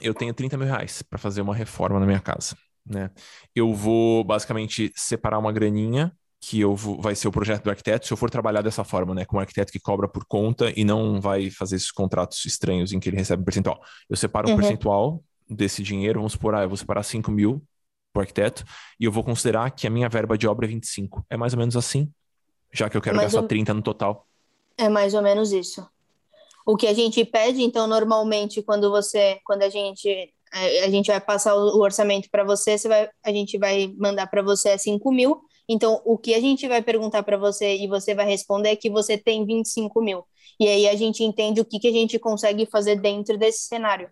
eu tenho 30 mil reais para fazer uma reforma na minha casa, né? Eu vou basicamente separar uma graninha que eu vou, vai ser o projeto do arquiteto, se eu for trabalhar dessa forma, né, com um arquiteto que cobra por conta e não vai fazer esses contratos estranhos em que ele recebe um percentual. Eu separo um uhum. percentual desse dinheiro, vamos supor, ah, eu vou separar 5 mil para arquiteto e eu vou considerar que a minha verba de obra é 25. É mais ou menos assim, já que eu quero gastar ou... 30 no total. É mais ou menos isso. O que a gente pede, então, normalmente, quando você, quando a gente a gente vai passar o orçamento para você, você vai, a gente vai mandar para você é 5 mil. Então, o que a gente vai perguntar para você e você vai responder é que você tem 25 mil. E aí a gente entende o que, que a gente consegue fazer dentro desse cenário.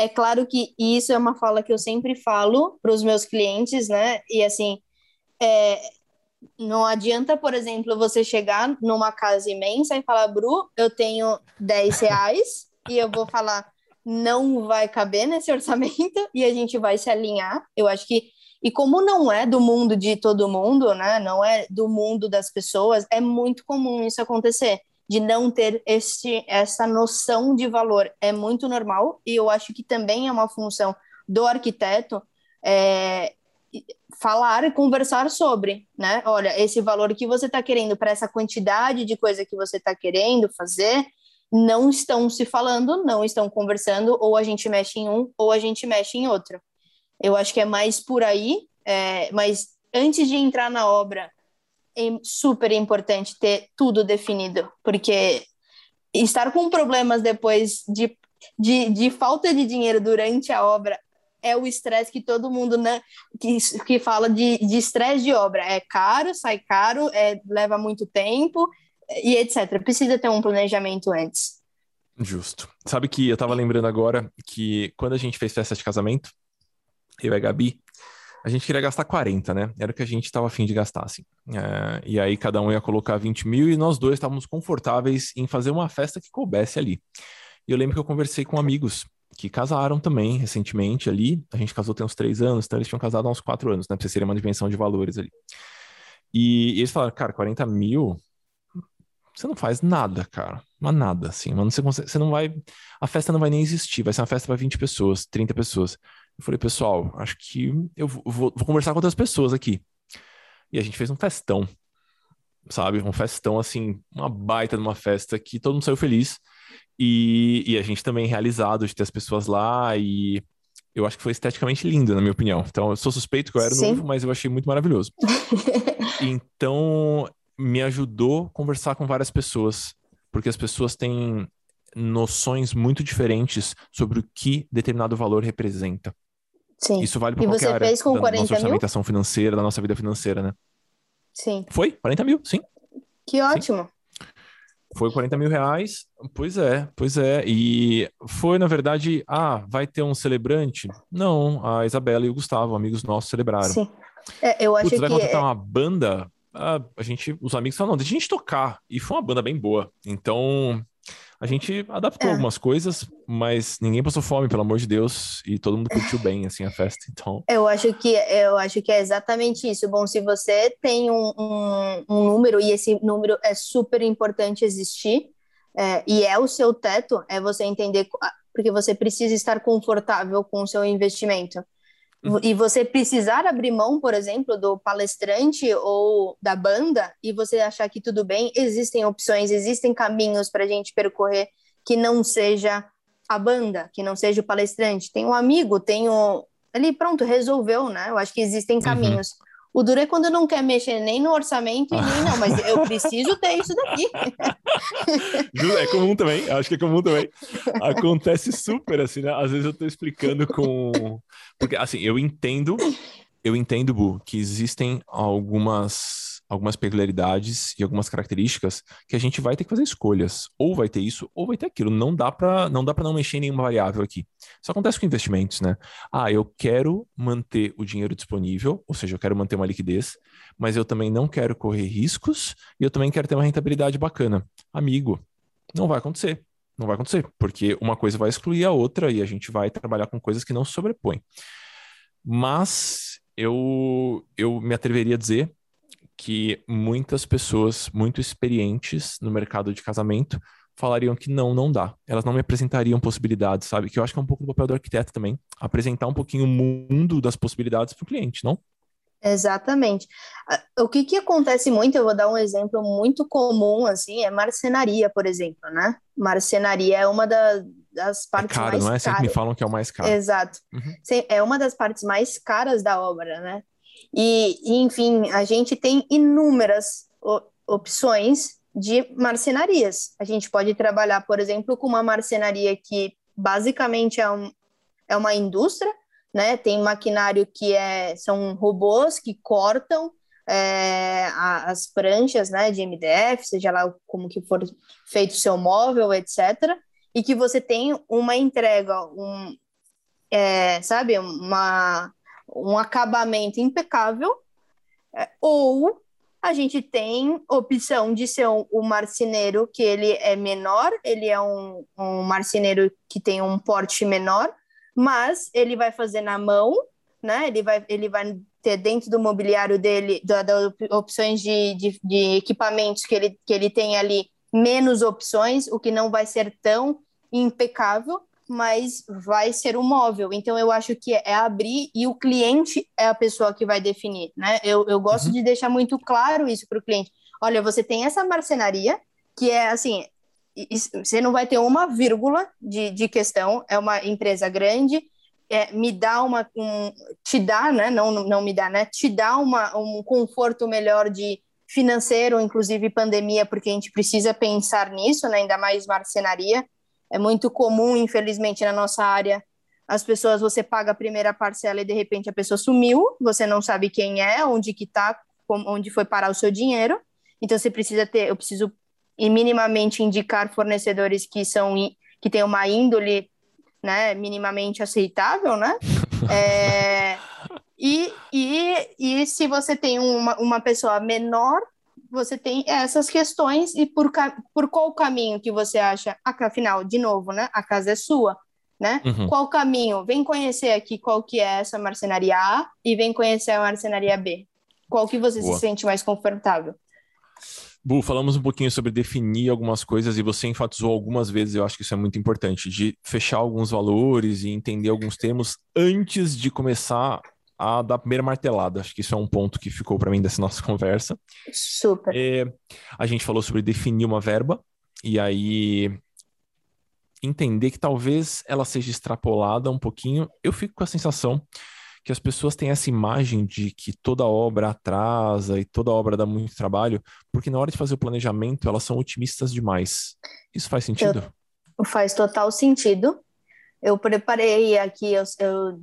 É claro que isso é uma fala que eu sempre falo para os meus clientes, né? E assim, é, não adianta, por exemplo, você chegar numa casa imensa e falar, Bru, eu tenho 10 reais e eu vou falar, não vai caber nesse (laughs) orçamento e a gente vai se alinhar. Eu acho que, e como não é do mundo de todo mundo, né? Não é do mundo das pessoas, é muito comum isso acontecer, de não ter esse, essa noção de valor. É muito normal e eu acho que também é uma função do arquiteto é, falar e conversar sobre, né? Olha, esse valor que você está querendo para essa quantidade de coisa que você está querendo fazer, não estão se falando, não estão conversando, ou a gente mexe em um, ou a gente mexe em outro. Eu acho que é mais por aí, é, mas antes de entrar na obra, é super importante ter tudo definido, porque estar com problemas depois de, de, de falta de dinheiro durante a obra é o estresse que todo mundo né, que, que fala de estresse de, de, obra. É caro, sai caro, é, leva muito tempo e etc. Precisa ter um planejamento antes. Justo. Sabe que eu tava lembrando agora que quando a gente fez festa de casamento, eu e a Gabi, a gente queria gastar 40, né? Era o que a gente estava afim de gastar, assim. É, e aí cada um ia colocar 20 mil e nós dois estávamos confortáveis em fazer uma festa que coubesse ali. E eu lembro que eu conversei com amigos que casaram também recentemente ali. A gente casou tem uns três anos, então eles tinham casado há uns quatro anos, né? Pra vocês terem uma dimensão de valores ali. E, e eles falaram, cara, 40 mil, você não faz nada, cara. Mas nada, assim. Você, consegue, você não vai. A festa não vai nem existir. Vai ser uma festa para 20 pessoas, 30 pessoas. Eu falei, pessoal, acho que eu vou, vou, conversar com outras pessoas aqui. E a gente fez um festão, sabe? Um festão, assim, uma baita de uma festa que todo mundo saiu feliz. E, e a gente também realizado de ter as pessoas lá e eu acho que foi esteticamente lindo, na minha opinião. Então, eu sou suspeito que eu era Sim. novo, mas eu achei muito maravilhoso. (laughs) então, me ajudou a conversar com várias pessoas, porque as pessoas têm noções muito diferentes sobre o que determinado valor representa. Sim. Isso vale para qualquer você área fez com da 40 nossa orçamentação mil? financeira, da nossa vida financeira, né? Sim. Foi? 40 mil, sim. Que ótimo. Sim. Foi 40 mil reais, pois é, pois é. E foi, na verdade, ah, vai ter um celebrante? Não, a Isabela e o Gustavo, amigos nossos, celebraram. Sim. É, eu acho Putz, que... vai contratar uma banda? Ah, a gente, os amigos falaram, não, deixa a gente tocar. E foi uma banda bem boa. Então, A gente adaptou é. algumas coisas, mas ninguém passou fome, pelo amor de Deus, e todo mundo curtiu (laughs) bem, assim, a festa, então... Eu acho que, eu acho que é exatamente isso. Bom, se você tem um, um, um número, e esse número é super importante existir, é, e é o seu teto, é você entender, porque você precisa estar confortável com o seu investimento. E você precisar abrir mão, por exemplo, do palestrante ou da banda e você achar que tudo bem, existem opções, existem caminhos para a gente percorrer que não seja a banda, que não seja o palestrante. Tem um amigo, tem um. Ali, pronto, resolveu, né? Eu acho que existem uhum. caminhos. Uhum. O duro é quando não quer mexer nem no orçamento e nem não, mas eu (laughs) preciso ter isso daqui. (laughs) é comum também, acho que é comum também. Acontece super assim, né? Às vezes eu tô explicando com. Porque assim, eu entendo, eu entendo, Bu, que existem algumas algumas peculiaridades e algumas características que a gente vai ter que fazer escolhas. Ou vai ter isso, ou vai ter aquilo. Não dá para não dá para não mexer em nenhuma variável aqui. Isso acontece com investimentos, né? Ah, eu quero manter o dinheiro disponível, ou seja, eu quero manter uma liquidez, mas eu também não quero correr riscos e eu também quero ter uma rentabilidade bacana. Amigo, não vai acontecer. Não vai acontecer, porque uma coisa vai excluir a outra e a gente vai trabalhar com coisas que não se sobrepõem. Mas eu, eu me atreveria a dizer que muitas pessoas muito experientes no mercado de casamento falariam que não, não dá. Elas não me apresentariam possibilidades, sabe? Que eu acho que é um pouco do papel do arquiteto também, apresentar um pouquinho o mundo das possibilidades para o cliente, não? Exatamente. O que, que acontece muito, eu vou dar um exemplo muito comum, assim, é marcenaria, por exemplo, né? Marcenaria é uma da, das é partes é caro, mais não é? Sempre me falam que é o mais caro. Exato. Uhum. É uma das partes mais caras da obra, né? E, enfim, a gente tem inúmeras opções de marcenarias. A gente pode trabalhar, por exemplo, com uma marcenaria que basicamente é, um, é uma indústria, né? Tem maquinário que é, são robôs que cortam é, as pranchas, né, de MDF, seja lá como que for feito o seu móvel, etc. E que você tem uma entrega, um, é, sabe, uma um acabamento impecável, é, ou a gente tem opção de ser um, um, marceneiro que ele é menor, ele é um, um marceneiro que tem um porte menor, mas ele vai fazer na mão, né? Ele vai, ele vai ter dentro do mobiliário dele, das da opções de, de, de, equipamentos que ele, que ele tem ali, menos opções, o que não vai ser tão impecável, mas vai ser um móvel. Então, eu acho que é abrir e o cliente é a pessoa que vai definir, né? Eu, eu gosto uhum. de deixar muito claro isso para o cliente. Olha, você tem essa marcenaria, que é assim, você não vai ter uma vírgula de, de questão, é uma empresa grande, é, me dá uma, um, te dá, né? Não, não me dá, né? Te dá uma, um conforto melhor de financeiro, inclusive pandemia, porque a gente precisa pensar nisso, né? Ainda mais marcenaria é muito comum, infelizmente, na nossa área, as pessoas, você paga a primeira parcela e de repente a pessoa sumiu, você não sabe quem é, onde que tá, onde foi parar o seu dinheiro. Então você precisa ter, eu preciso minimamente indicar fornecedores que são que têm uma índole, né, minimamente aceitável, né? (laughs) É, e, e, e se você tem uma, uma pessoa menor, você tem essas questões e por, por qual caminho que você acha, afinal, de novo, né? A casa é sua, né? Uhum. Qual caminho? Vem conhecer aqui qual que é essa marcenaria A e vem conhecer a marcenaria B. Qual que você Boa. se sente mais confortável? Bu, falamos um pouquinho sobre definir algumas coisas e você enfatizou algumas vezes, eu acho que isso é muito importante, de fechar alguns valores e entender alguns termos antes de começar a da primeira martelada. Acho que isso é um ponto que ficou para mim dessa nossa conversa. Super. É, a gente falou sobre definir uma verba e aí entender que talvez ela seja extrapolada um pouquinho. Eu fico com a sensação que as pessoas têm essa imagem de que toda obra atrasa e toda obra dá muito trabalho, porque na hora de fazer o planejamento elas são otimistas demais. Isso faz sentido? Eu, faz total sentido. Eu preparei aqui, eu, eu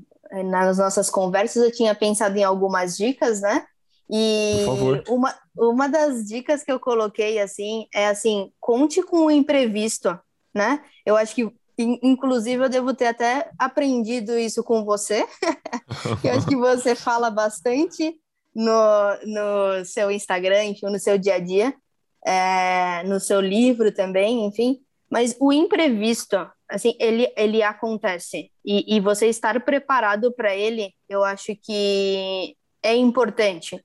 nas nossas conversas eu tinha pensado em algumas dicas, né? E uma, uma das dicas que eu coloquei assim é assim, conte com o imprevisto, né? Eu acho que inclusive eu devo ter até aprendido isso com você. (laughs) eu acho que você fala bastante no, no seu Instagram, enfim, no seu dia a dia, é, no seu livro também, enfim. Mas o imprevisto, assim, ele, ele acontece. E, e você estar preparado para ele, eu acho que é importante.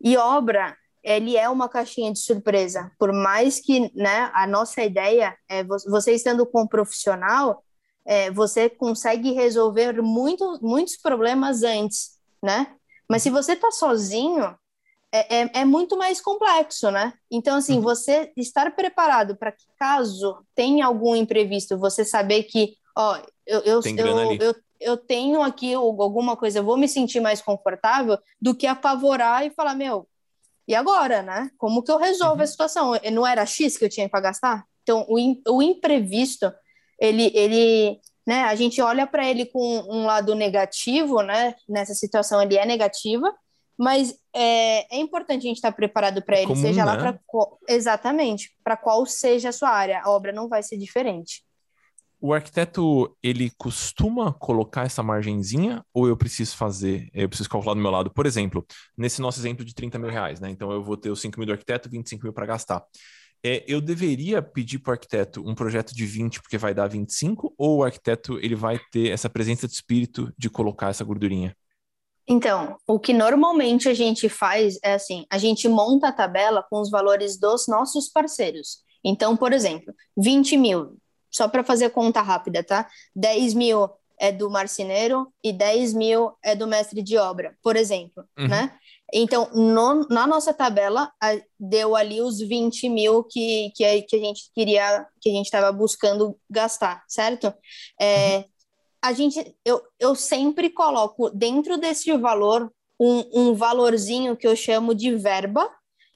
E obra, ele é uma caixinha de surpresa. Por mais que né, a nossa ideia é você estando com um profissional, é, você consegue resolver muito, muitos problemas antes, né? Mas se você está sozinho, é, é, é, muito mais complexo, né? Então, assim, uhum. você estar preparado para que caso tenha algum imprevisto, você saber que, ó, eu, eu, eu, eu, eu, tenho aqui alguma coisa, eu vou me sentir mais confortável do que apavorar e falar, meu, e agora, né? Como que eu resolvo uhum. a situação? Não era X que eu tinha para gastar? Então, o, o imprevisto, ele, ele né, a gente olha para ele com um lado negativo, né? Nessa situação ele é negativa, mas é, é importante a gente estar preparado para ele, Comum, seja lá né? para exatamente para qual seja a sua área, a obra não vai ser diferente. O arquiteto, ele costuma colocar essa margenzinha ou eu preciso fazer, eu preciso calcular do meu lado? Por exemplo, nesse nosso exemplo de 30 mil reais, né? Então eu vou ter os 5 mil do arquiteto, 25 mil para gastar. É, eu deveria pedir para o arquiteto um projeto de 20 porque vai dar 25 ou o arquiteto ele vai ter essa presença de espírito de colocar essa gordurinha? Então, o que normalmente a gente faz é assim: a gente monta a tabela com os valores dos nossos parceiros. Então, por exemplo, 20 mil, só para fazer conta rápida, tá? 10 mil é do marceneiro e 10 mil é do mestre de obra, por exemplo, uhum. né? Então, no, na nossa tabela, a, deu ali os 20 mil que, que, a, que a gente queria, que a gente estava buscando gastar, certo? É, uhum a gente, eu, eu sempre coloco dentro desse valor um, um valorzinho que eu chamo de verba,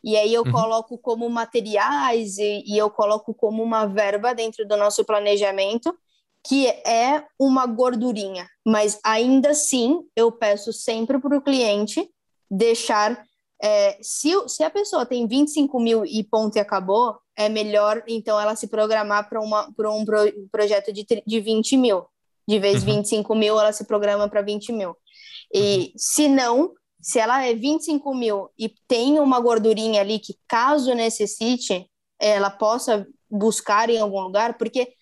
e aí eu uhum. coloco como materiais e, e eu coloco como uma verba dentro do nosso planejamento, que é uma gordurinha. Mas ainda assim, eu peço sempre para o cliente deixar. É, se, se a pessoa tem 25 mil e ponto e acabou, é melhor então ela se programar para um pro, projeto de, de 20 mil. De vez uhum. 25 mil, ela se programa para 20 mil. E uhum. se não, se ela é 25 mil e tem uma gordurinha ali que, caso necessite, ela possa buscar em algum lugar, porque,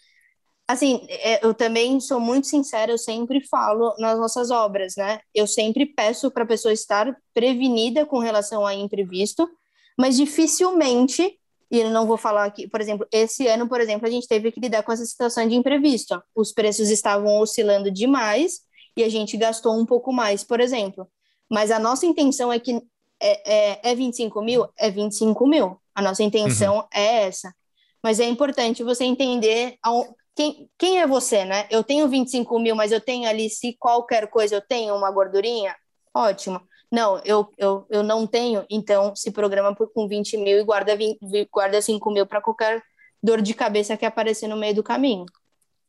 assim, é, eu também sou muito sincera, eu sempre falo nas nossas obras, né? Eu sempre peço para a pessoa estar prevenida com relação a imprevisto, mas dificilmente e eu não vou falar aqui, por exemplo, esse ano, por exemplo, a gente teve que lidar com essa situação de imprevisto. Os preços estavam oscilando demais e a gente gastou um pouco mais, por exemplo. Mas a nossa intenção é que é, é, é 25 mil? É 25 mil. A nossa intenção uhum. é essa. Mas é importante você entender ao, quem, quem é você, né? Eu tenho 25 mil, mas eu tenho ali, se qualquer coisa eu tenho uma gordurinha, ótimo. Não, eu, eu, eu não tenho, então se programa por, com 20 mil e guarda, 20, guarda 5 mil para qualquer dor de cabeça que aparecer no meio do caminho.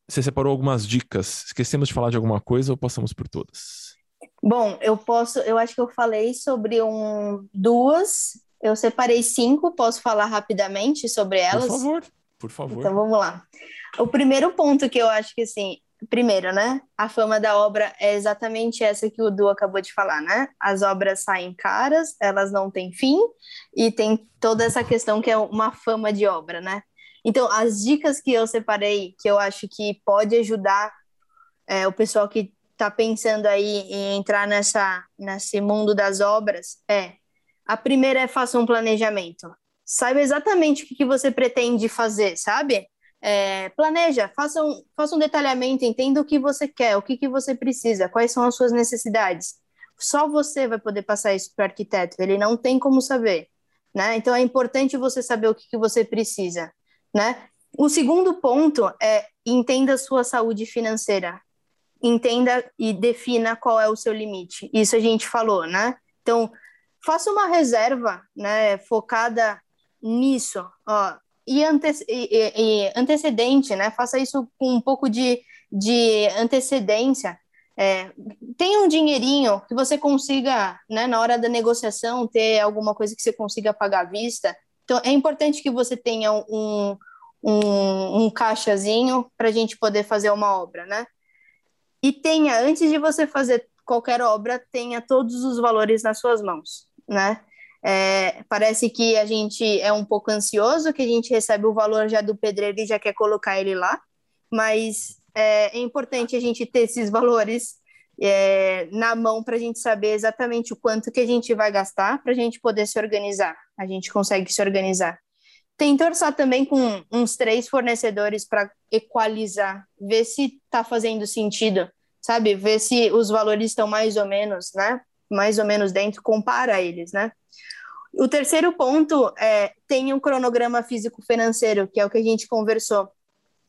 Você separou algumas dicas. Esquecemos de falar de alguma coisa ou passamos por todas? Bom, eu posso, eu acho que eu falei sobre um, duas, eu separei cinco, posso falar rapidamente sobre elas? Por favor, por favor. Então vamos lá. O primeiro ponto que eu acho que assim, primeiro, né? A fama da obra é exatamente essa que o Du acabou de falar, né? As obras saem caras, elas não têm fim e tem toda essa questão que é uma fama de obra, né? Então, as dicas que eu separei, que eu acho que pode ajudar é, o pessoal que está pensando aí em entrar nessa, nesse mundo das obras, é a primeira é faça um planejamento. Saiba exatamente o que, que você pretende fazer, sabe? É, planeja, faça um, faça um detalhamento, entenda o que você quer, o que, que você precisa, quais são as suas necessidades. Só você vai poder passar isso para o arquiteto, ele não tem como saber. Né? Então é importante você saber o que, que você precisa. Né? O segundo ponto é entenda a sua saúde financeira. Entenda e defina qual é o seu limite. Isso a gente falou, né? Então, faça uma reserva né, focada nisso. Ó, e, ante e, e, antecedente, né? Faça isso com um pouco de, de antecedência. É, tenha um dinheirinho que você consiga, né, na hora da negociação, ter alguma coisa que você consiga pagar à vista. Então, é importante que você tenha um, um, um caixazinho para a gente poder fazer uma obra, né? E tenha, antes de você fazer qualquer obra, tenha todos os valores nas suas mãos, né? É, parece que a gente é um pouco ansioso, que a gente recebe o valor já do pedreiro e já quer colocar ele lá, mas é, é importante a gente ter esses valores é, na mão para a gente saber exatamente o quanto que a gente vai gastar para a gente poder se organizar. A gente consegue se organizar. Tenta orçar também com uns três fornecedores para equalizar, ver se está fazendo sentido, sabe? Ver se os valores estão mais ou menos, né? Mais ou menos dentro, compara eles, né? O terceiro ponto é tem um cronograma físico-financeiro, que é o que a gente conversou,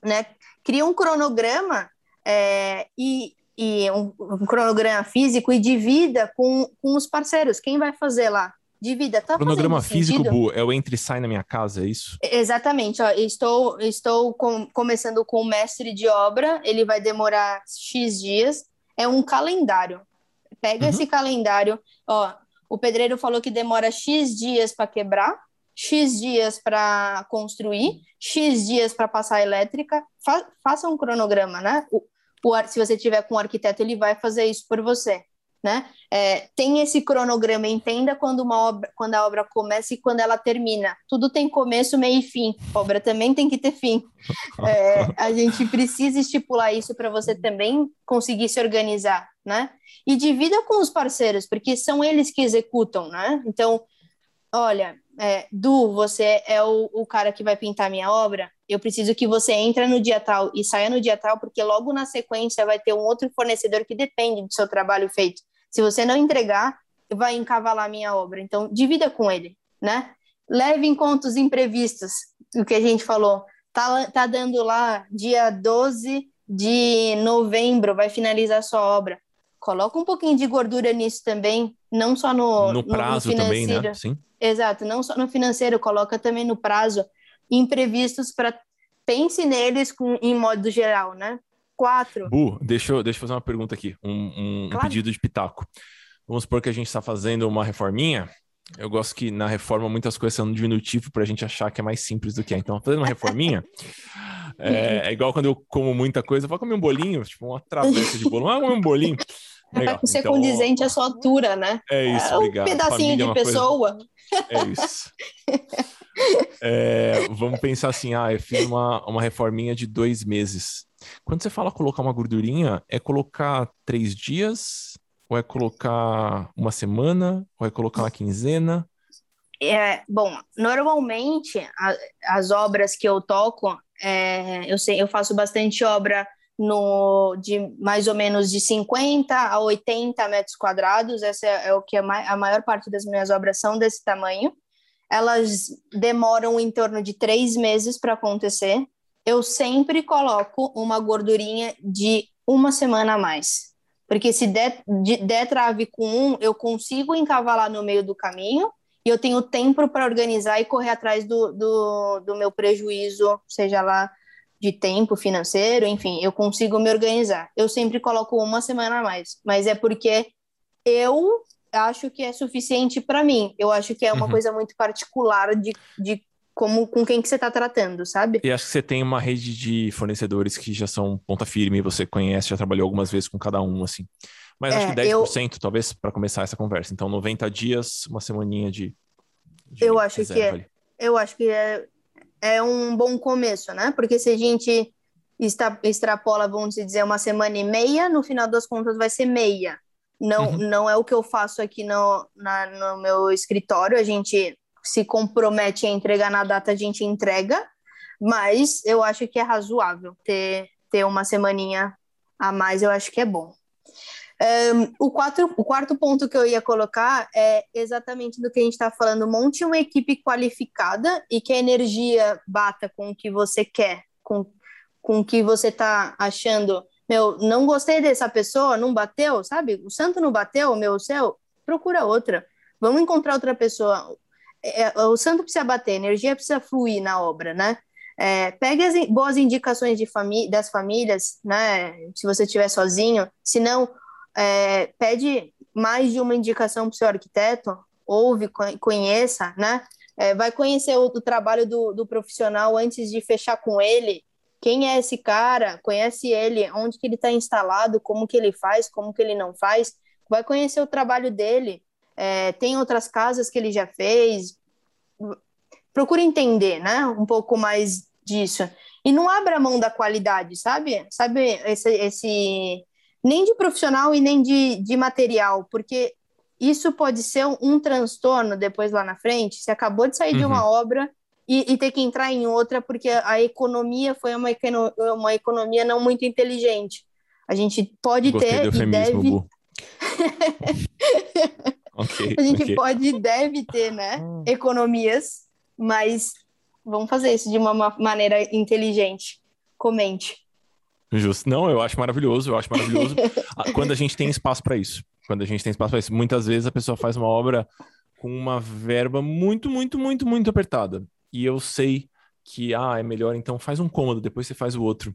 né? Cria um cronograma é, e, e um, um, cronograma físico e divida com, com os parceiros. Quem vai fazer lá? Divida. Tá cronograma físico, Bu, é o entre e sai na minha casa, é isso? Exatamente. Ó, estou estou com, começando com o mestre de obra, ele vai demorar X dias. É um calendário. Pega uhum. esse calendário, ó, o pedreiro falou que demora X dias para quebrar, X dias para construir, X dias para passar a elétrica. Fa faça um cronograma, né? O, o, se você tiver com um arquiteto, ele vai fazer isso por você. Né? É, tem esse cronograma, entenda quando uma obra, quando a obra começa e quando ela termina. Tudo tem começo, meio e fim. A obra também tem que ter fim. (laughs) É, a gente precisa estipular isso para você também conseguir se organizar, né? E divida com os parceiros, porque são eles que executam, né? Então, olha, é, Du, você é o, o cara que vai pintar minha obra, eu preciso que você entre no dia tal e saia no dia tal, porque logo na sequência vai ter um outro fornecedor que depende do seu trabalho feito. Se você não entregar, vai encavalar minha obra. Então, divida com ele, né? Leve em conta os imprevistos, o que a gente falou. Tá, tá dando lá dia 12 de novembro, vai finalizar sua obra. Coloca um pouquinho de gordura nisso também, não só no, no prazo no também, né? Sim. Exato, não só no financeiro, coloca também no prazo imprevistos para pense neles com, em modo geral, né? Quatro. Bu, deixa eu, deixa eu fazer uma pergunta aqui, um, um, claro. um pedido de pitaco. Vamos supor que a gente está fazendo uma reforminha. Eu gosto que na reforma muitas coisas são no diminutivo para a gente achar que é mais simples do que é. Então, fazendo uma reforminha, (laughs) é, é, igual quando eu como muita coisa, eu vou comer um bolinho, tipo uma travessa de bolo, ah, um bolinho. Legal. Ser então, condizente à sua altura, né? É isso, é obrigado. Um pedacinho de é pessoa. Coisa... É isso. É, vamos pensar assim, ah, eu fiz uma, uma reforminha de dois meses. Quando você fala colocar uma gordurinha, é colocar três dias? Ou é colocar uma semana? Ou é colocar uma quinzena? É, bom, normalmente a, as obras que eu toco, é, eu, sei, eu faço bastante obra no, de mais ou menos de 50 a 80 metros quadrados, essa é, é o que a, ma a maior parte das minhas obras são desse tamanho. Elas demoram em torno de três meses para acontecer. Eu sempre coloco uma gordurinha de uma semana a mais. Porque se der, de, der trave com um, eu consigo encavalar no meio do caminho e eu tenho tempo para organizar e correr atrás do, do, do meu prejuízo, seja lá de tempo financeiro, enfim, eu consigo me organizar. Eu sempre coloco uma semana a mais, mas é porque eu acho que é suficiente para mim. Eu acho que é uma uhum. coisa muito particular de, de como com quem que você está tratando, sabe? E acho que você tem uma rede de fornecedores que já são ponta firme, você conhece, já trabalhou algumas vezes com cada um, assim. Mas é, acho que 10% eu... talvez para começar essa conversa. Então, 90 dias, uma semaninha de. de eu acho que é. Ali. Eu acho que é é um bom começo, né? Porque se a gente extrapola, vamos dizer, uma semana e meia, no final das contas vai ser meia. Não, uhum. não é o que eu faço aqui no, na, no meu escritório, a gente se compromete a entregar na data, a gente entrega, mas eu acho que é razoável ter, ter uma semaninha a mais, eu acho que é bom. Um, o, quatro, o quarto ponto que eu ia colocar é exatamente do que a gente está falando. Monte uma equipe qualificada e que a energia bata com o que você quer, com, com o que você está achando. Meu, não gostei dessa pessoa, não bateu, sabe? O santo não bateu, meu, céu, procura outra. Vamos encontrar outra pessoa. É, é o santo precisa bater, a energia precisa fluir na obra, né? É, pegue as boas indicações de famí das famílias, né? Se você estiver sozinho, se não, é, pede mais de uma indicação para o seu arquiteto, ouve, conheça, né? É, vai conhecer o, o trabalho do, do, profissional antes de fechar com ele. Quem é esse cara? Conhece ele, onde que ele está instalado, como que ele faz, como que ele não faz. Vai conhecer o trabalho dele. É, tem outras casas que ele já fez. Procure entender, né? Um pouco mais disso. E não abra mão da qualidade, sabe? Sabe, esse, esse nem de profissional e nem de, de material, porque isso pode ser um, transtorno depois lá na frente. Você acabou de sair uhum. de uma uhum. obra e, e, ter que entrar em outra porque a economia foi uma, uma economia não muito inteligente. A gente pode Gostei ter e deve. (laughs) okay, (laughs) a gente okay. pode e deve ter, né, hum. (laughs) economias, mas vamos fazer isso de uma maneira inteligente. Comente. Justo. Não, eu acho maravilhoso, eu acho maravilhoso (laughs) ah, quando a gente tem espaço para isso. Quando a gente tem espaço para isso. Muitas vezes a pessoa faz uma obra com uma verba muito, muito, muito, muito apertada. E eu sei que, ah, é melhor, então faz um cômodo, depois você faz o outro.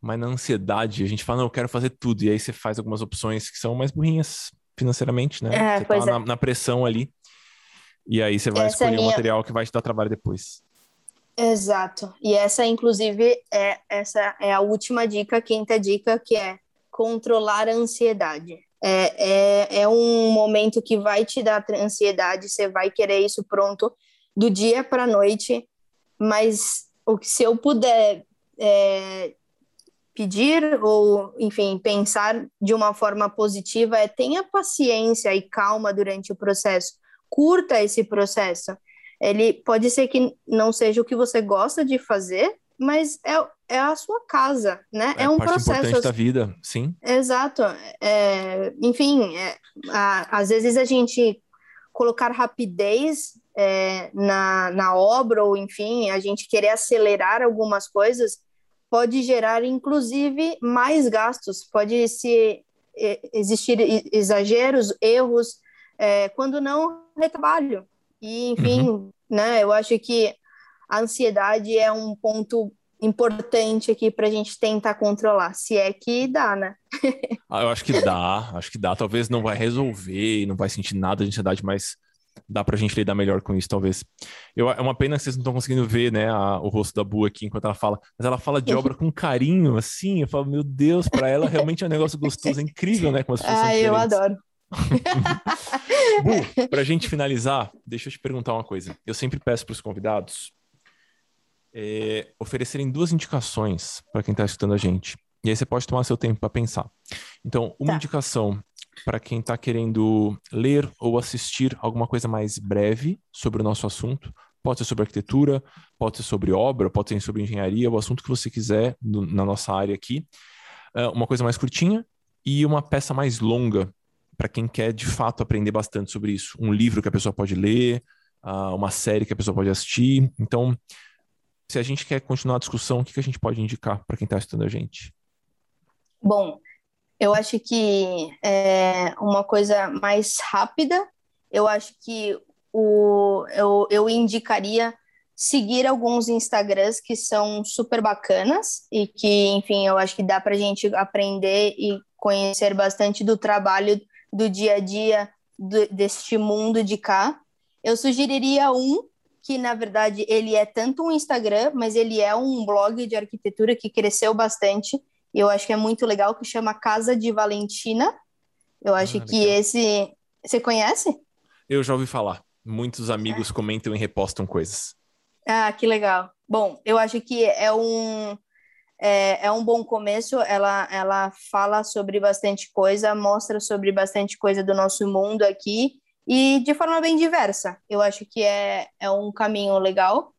Mas na ansiedade, a gente fala, não, eu quero fazer tudo. E aí você faz algumas opções que são mais burrinhas financeiramente, né? É, você tá é. na, na, pressão ali. E aí você vai essa escolher minha... um material que vai te dar trabalho depois. Exato. E essa, inclusive, é essa é a última dica, a quinta dica, que é controlar a ansiedade. É, é, é um momento que vai te dar ansiedade, você vai querer isso pronto do dia para a noite, mas o que se eu puder é, pedir ou, enfim, pensar de uma forma positiva é tenha paciência e calma durante o processo, curta esse processo. Ele pode ser que não seja o que você gosta de fazer, mas é, é a sua casa, né? É, é um parte processo importante da vida, sim. Exato. É, enfim, é, a, às vezes a gente colocar rapidez é, na, na obra, ou enfim, a gente querer acelerar algumas coisas, pode gerar, inclusive, mais gastos, pode se existir exageros, erros, é, quando não retrabalho. E, enfim, uhum. né, eu acho que a ansiedade é um ponto importante aqui para a gente tentar controlar, se é que dá, né? (laughs) ah, eu acho que dá, acho que dá. Talvez não vai resolver, não vai sentir nada de ansiedade, mas dá pra gente lidar melhor com isso, talvez. Eu, é uma pena que vocês não estão conseguindo ver, né, a, o rosto da Bu aqui enquanto ela fala, mas ela fala de (laughs) obra com carinho, assim, eu falo, meu Deus, para ela realmente é um negócio gostoso, é incrível, né, como as pessoas Ah, eu adoro. (laughs) Bu, (laughs) pra gente finalizar, deixa eu te perguntar uma coisa. Eu sempre peço para os convidados é, oferecerem duas indicações para quem está escutando a gente. E aí você pode tomar seu tempo para pensar. Então, uma tá. indicação para quem está querendo ler ou assistir alguma coisa mais breve sobre o nosso assunto. Pode ser sobre arquitetura, pode ser sobre obra, pode ser sobre engenharia, o assunto que você quiser na nossa área aqui. Uh, uma coisa mais curtinha e uma peça mais longa para quem quer de fato aprender bastante sobre isso. Um livro que a pessoa pode ler, uh, uma série que a pessoa pode assistir. Então, se a gente quer continuar a discussão, o que, que a gente pode indicar para quem está estudando a gente? Bom, eu acho que é uma coisa mais rápida. Eu acho que o, eu, eu indicaria seguir alguns Instagrams que são super bacanas e que, enfim, eu acho que dá para gente aprender e conhecer bastante do trabalho do dia a dia do, deste mundo de cá. Eu sugeriria um que, na verdade, ele é tanto um Instagram, mas ele é um blog de arquitetura que cresceu bastante eu acho que é muito legal, que chama Casa de Valentina. Eu acho ah, que esse. Você conhece? Eu já ouvi falar. Muitos amigos é. comentam e repostam coisas. Ah, que legal. Bom, eu acho que é um. É, é, um bom começo. Ela, ela fala sobre bastante coisa, mostra sobre bastante coisa do nosso mundo aqui e de forma bem diversa. Eu acho que é, é um caminho legal.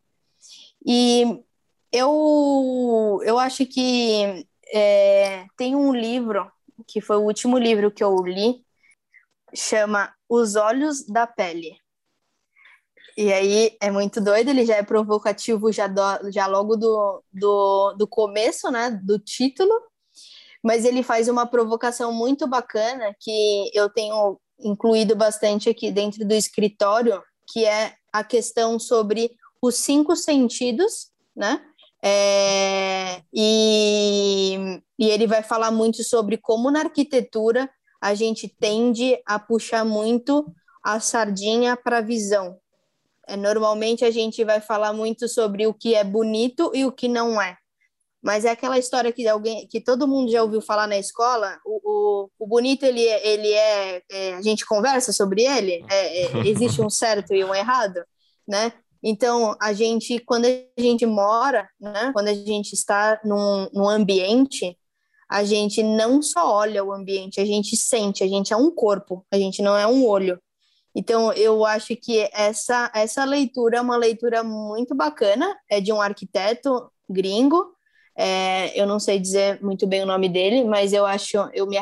E eu, eu acho que é, tem um livro, que foi o último livro que eu li, chama Os Olhos da Pele. E aí é muito doido, ele já é provocativo já, do, já logo do, do, do começo, né, do título, mas ele faz uma provocação muito bacana que eu tenho incluído bastante aqui dentro do escritório, que é a questão sobre os cinco sentidos, né? É, e, e ele vai falar muito sobre como na arquitetura a gente tende a puxar muito a sardinha para a visão. É, normalmente a gente vai falar muito sobre o que é bonito e o que não é. mas é aquela história que alguém que todo mundo já ouviu falar na escola. O, o, o bonito ele ele é, é, a gente conversa sobre ele. É, é, existe um certo e um errado, né? Então a gente quando a gente mora, né? Quando a gente está num, num ambiente, a gente não só olha o ambiente, a gente sente. A gente é um corpo, a gente não é um olho. Então, eu acho que essa, essa leitura é uma leitura muito bacana, é de um arquiteto gringo, é, eu não sei dizer muito bem o nome dele, mas eu acho, eu me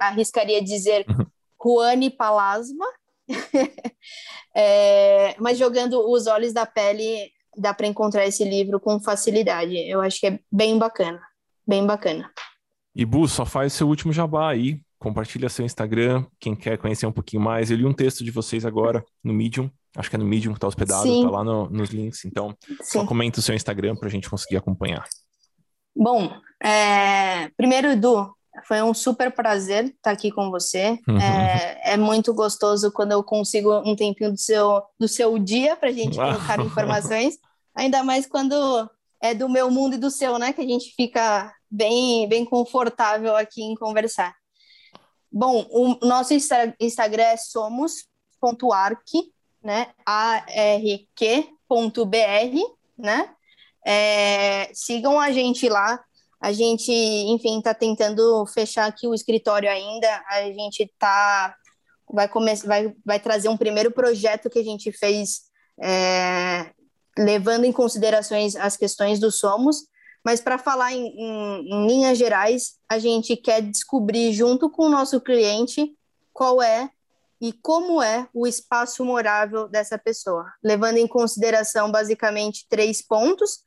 arriscaria dizer uhum. Juane Palasma. (laughs) é, mas jogando os olhos da pele, dá para encontrar esse livro com facilidade. Eu acho que é bem bacana, bem bacana. E Bu, só faz seu último jabá aí. Compartilha seu Instagram, quem quer conhecer um pouquinho mais. Eu li um texto de vocês agora no Medium, acho que é no Medium que está hospedado, Sim. tá lá no, nos links. Então, Sim. só comenta o seu Instagram para a gente conseguir acompanhar. Bom, é... primeiro, Edu, foi um super prazer estar aqui com você. Uhum. É, é, muito gostoso quando eu consigo um tempinho do seu, do seu dia para a gente colocar informações, ainda mais quando é do meu mundo e do seu, né? Que a gente fica bem, bem confortável aqui em conversar. Bom, o nosso Instagram é somos.arc, né? A-R-Q.br, né? É, sigam a gente lá. A gente, enfim, está tentando fechar aqui o escritório ainda. A gente tá vai começar, vai, vai trazer um primeiro projeto que a gente fez é, levando em considerações as questões do Somos. Mas para falar em, em, em linhas gerais, a gente quer descobrir junto com o nosso cliente qual é e como é o espaço morável dessa pessoa, levando em consideração basicamente três pontos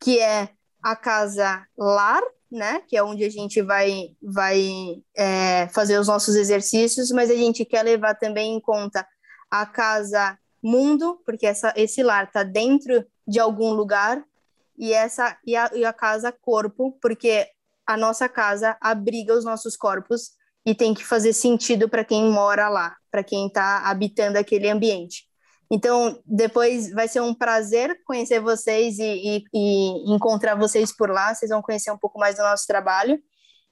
que é a casa lar, né? Que é onde a gente vai, vai é, fazer os nossos exercícios, mas a gente quer levar também em conta a casa mundo, porque essa, esse lar está dentro de algum lugar, e essa e a, e a casa corpo, porque a nossa casa abriga os nossos corpos e tem que fazer sentido para quem mora lá, para quem está habitando aquele ambiente. Então, depois vai ser um prazer conhecer vocês e, e, e, encontrar vocês por lá. Vocês vão conhecer um pouco mais do nosso trabalho.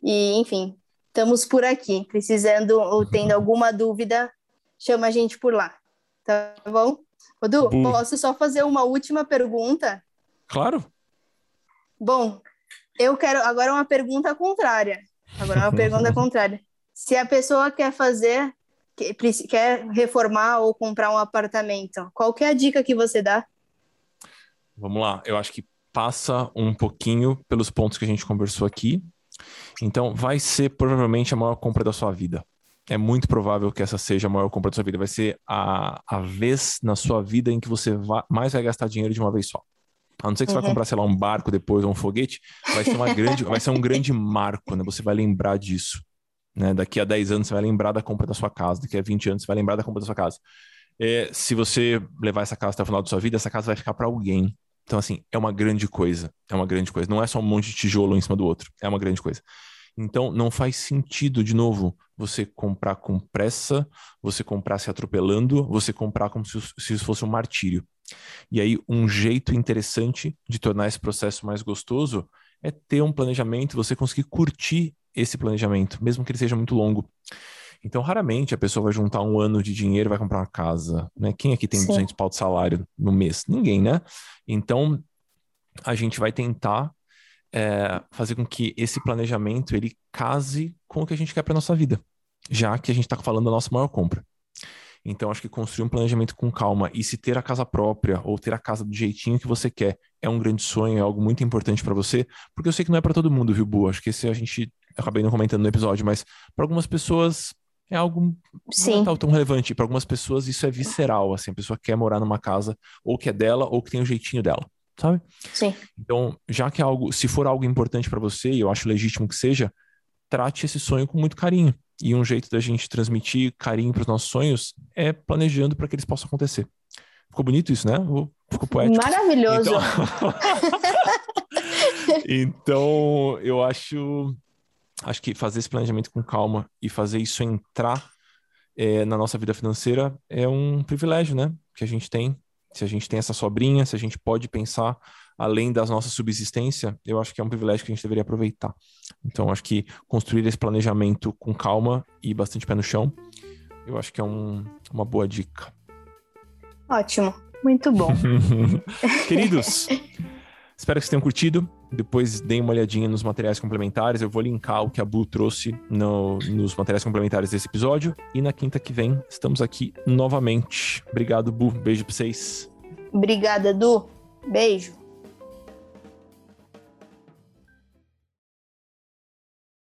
E, enfim, estamos por aqui. Precisando ou tendo alguma dúvida, chama a gente por lá. Tá bom? Odu, posso só fazer uma última pergunta? Claro. Bom, eu quero agora uma pergunta contrária. Agora uma (laughs) pergunta contrária. Se a pessoa quer fazer quer reformar ou comprar um apartamento, qual é a dica que você dá? Vamos lá, eu acho que passa um pouquinho pelos pontos que a gente conversou aqui. Então, vai ser provavelmente a maior compra da sua vida. É muito provável que essa seja a maior compra da sua vida. Vai ser a, a vez na sua vida em que você vai, mais vai gastar dinheiro de uma vez só. A não ser que você uhum. vai comprar, sei lá, um barco depois ou um foguete, vai ser, uma grande, vai ser um (laughs) grande marco, né? Você vai lembrar disso. Né? Daqui a 10 anos você vai lembrar da compra da sua casa, daqui a 20 anos você vai lembrar da compra da sua casa. É, se você levar essa casa até o final da sua vida, essa casa vai ficar para alguém. Então, assim, é uma grande coisa. É uma grande coisa. Não é só um monte de tijolo em cima do outro. É uma grande coisa. Então, não faz sentido, de novo, você comprar com pressa, você comprar se atropelando, você comprar como se, se isso fosse um martírio. E aí, um jeito interessante de tornar esse processo mais gostoso é ter um planejamento, você conseguir curtir esse planejamento, mesmo que ele seja muito longo. Então, raramente a pessoa vai juntar um ano de dinheiro e vai comprar uma casa, né? Quem aqui tem Sim. 200 pau de salário no mês? Ninguém, né? Então, a gente vai tentar é, fazer com que esse planejamento ele case com o que a gente quer para nossa vida, já que a gente está falando da nossa maior compra. Então, acho que construir um planejamento com calma e se ter a casa própria ou ter a casa do jeitinho que você quer é um grande sonho, é algo muito importante para você, porque eu sei que não é para todo mundo, viu, Bu? Acho que esse a gente acabei não comentando no episódio, mas para algumas pessoas é algo Sim. não é tão relevante. Para algumas pessoas isso é visceral, assim, a pessoa quer morar numa casa ou que é dela ou que tem o jeitinho dela, sabe? Sim. Então, já que é algo, se for algo importante para você, e eu acho legítimo que seja, trate esse sonho com muito carinho. E um jeito da gente transmitir carinho para os nossos sonhos é planejando para que eles possam acontecer. Ficou bonito isso, né? Ficou poético. Maravilhoso. Então, (laughs) então eu acho, acho que fazer esse planejamento com calma e fazer isso entrar é, na nossa vida financeira é um privilégio, né? Que a gente tem se a gente tem essa sobrinha, se a gente pode pensar além da nossa subsistência, eu acho que é um privilégio que a gente deveria aproveitar. Então, acho que construir esse planejamento com calma e bastante pé no chão, eu acho que é um, uma boa dica. Ótimo, muito bom. (laughs) (laughs) Queridos, espero que vocês tenham curtido. Depois deem uma olhadinha nos materiais complementares. Eu vou linkar o que a Bu trouxe no, nos materiais complementares desse episódio. E na quinta que vem, estamos aqui novamente. Obrigado, Bu. Beijo pra vocês. Obrigada, Du. Beijo.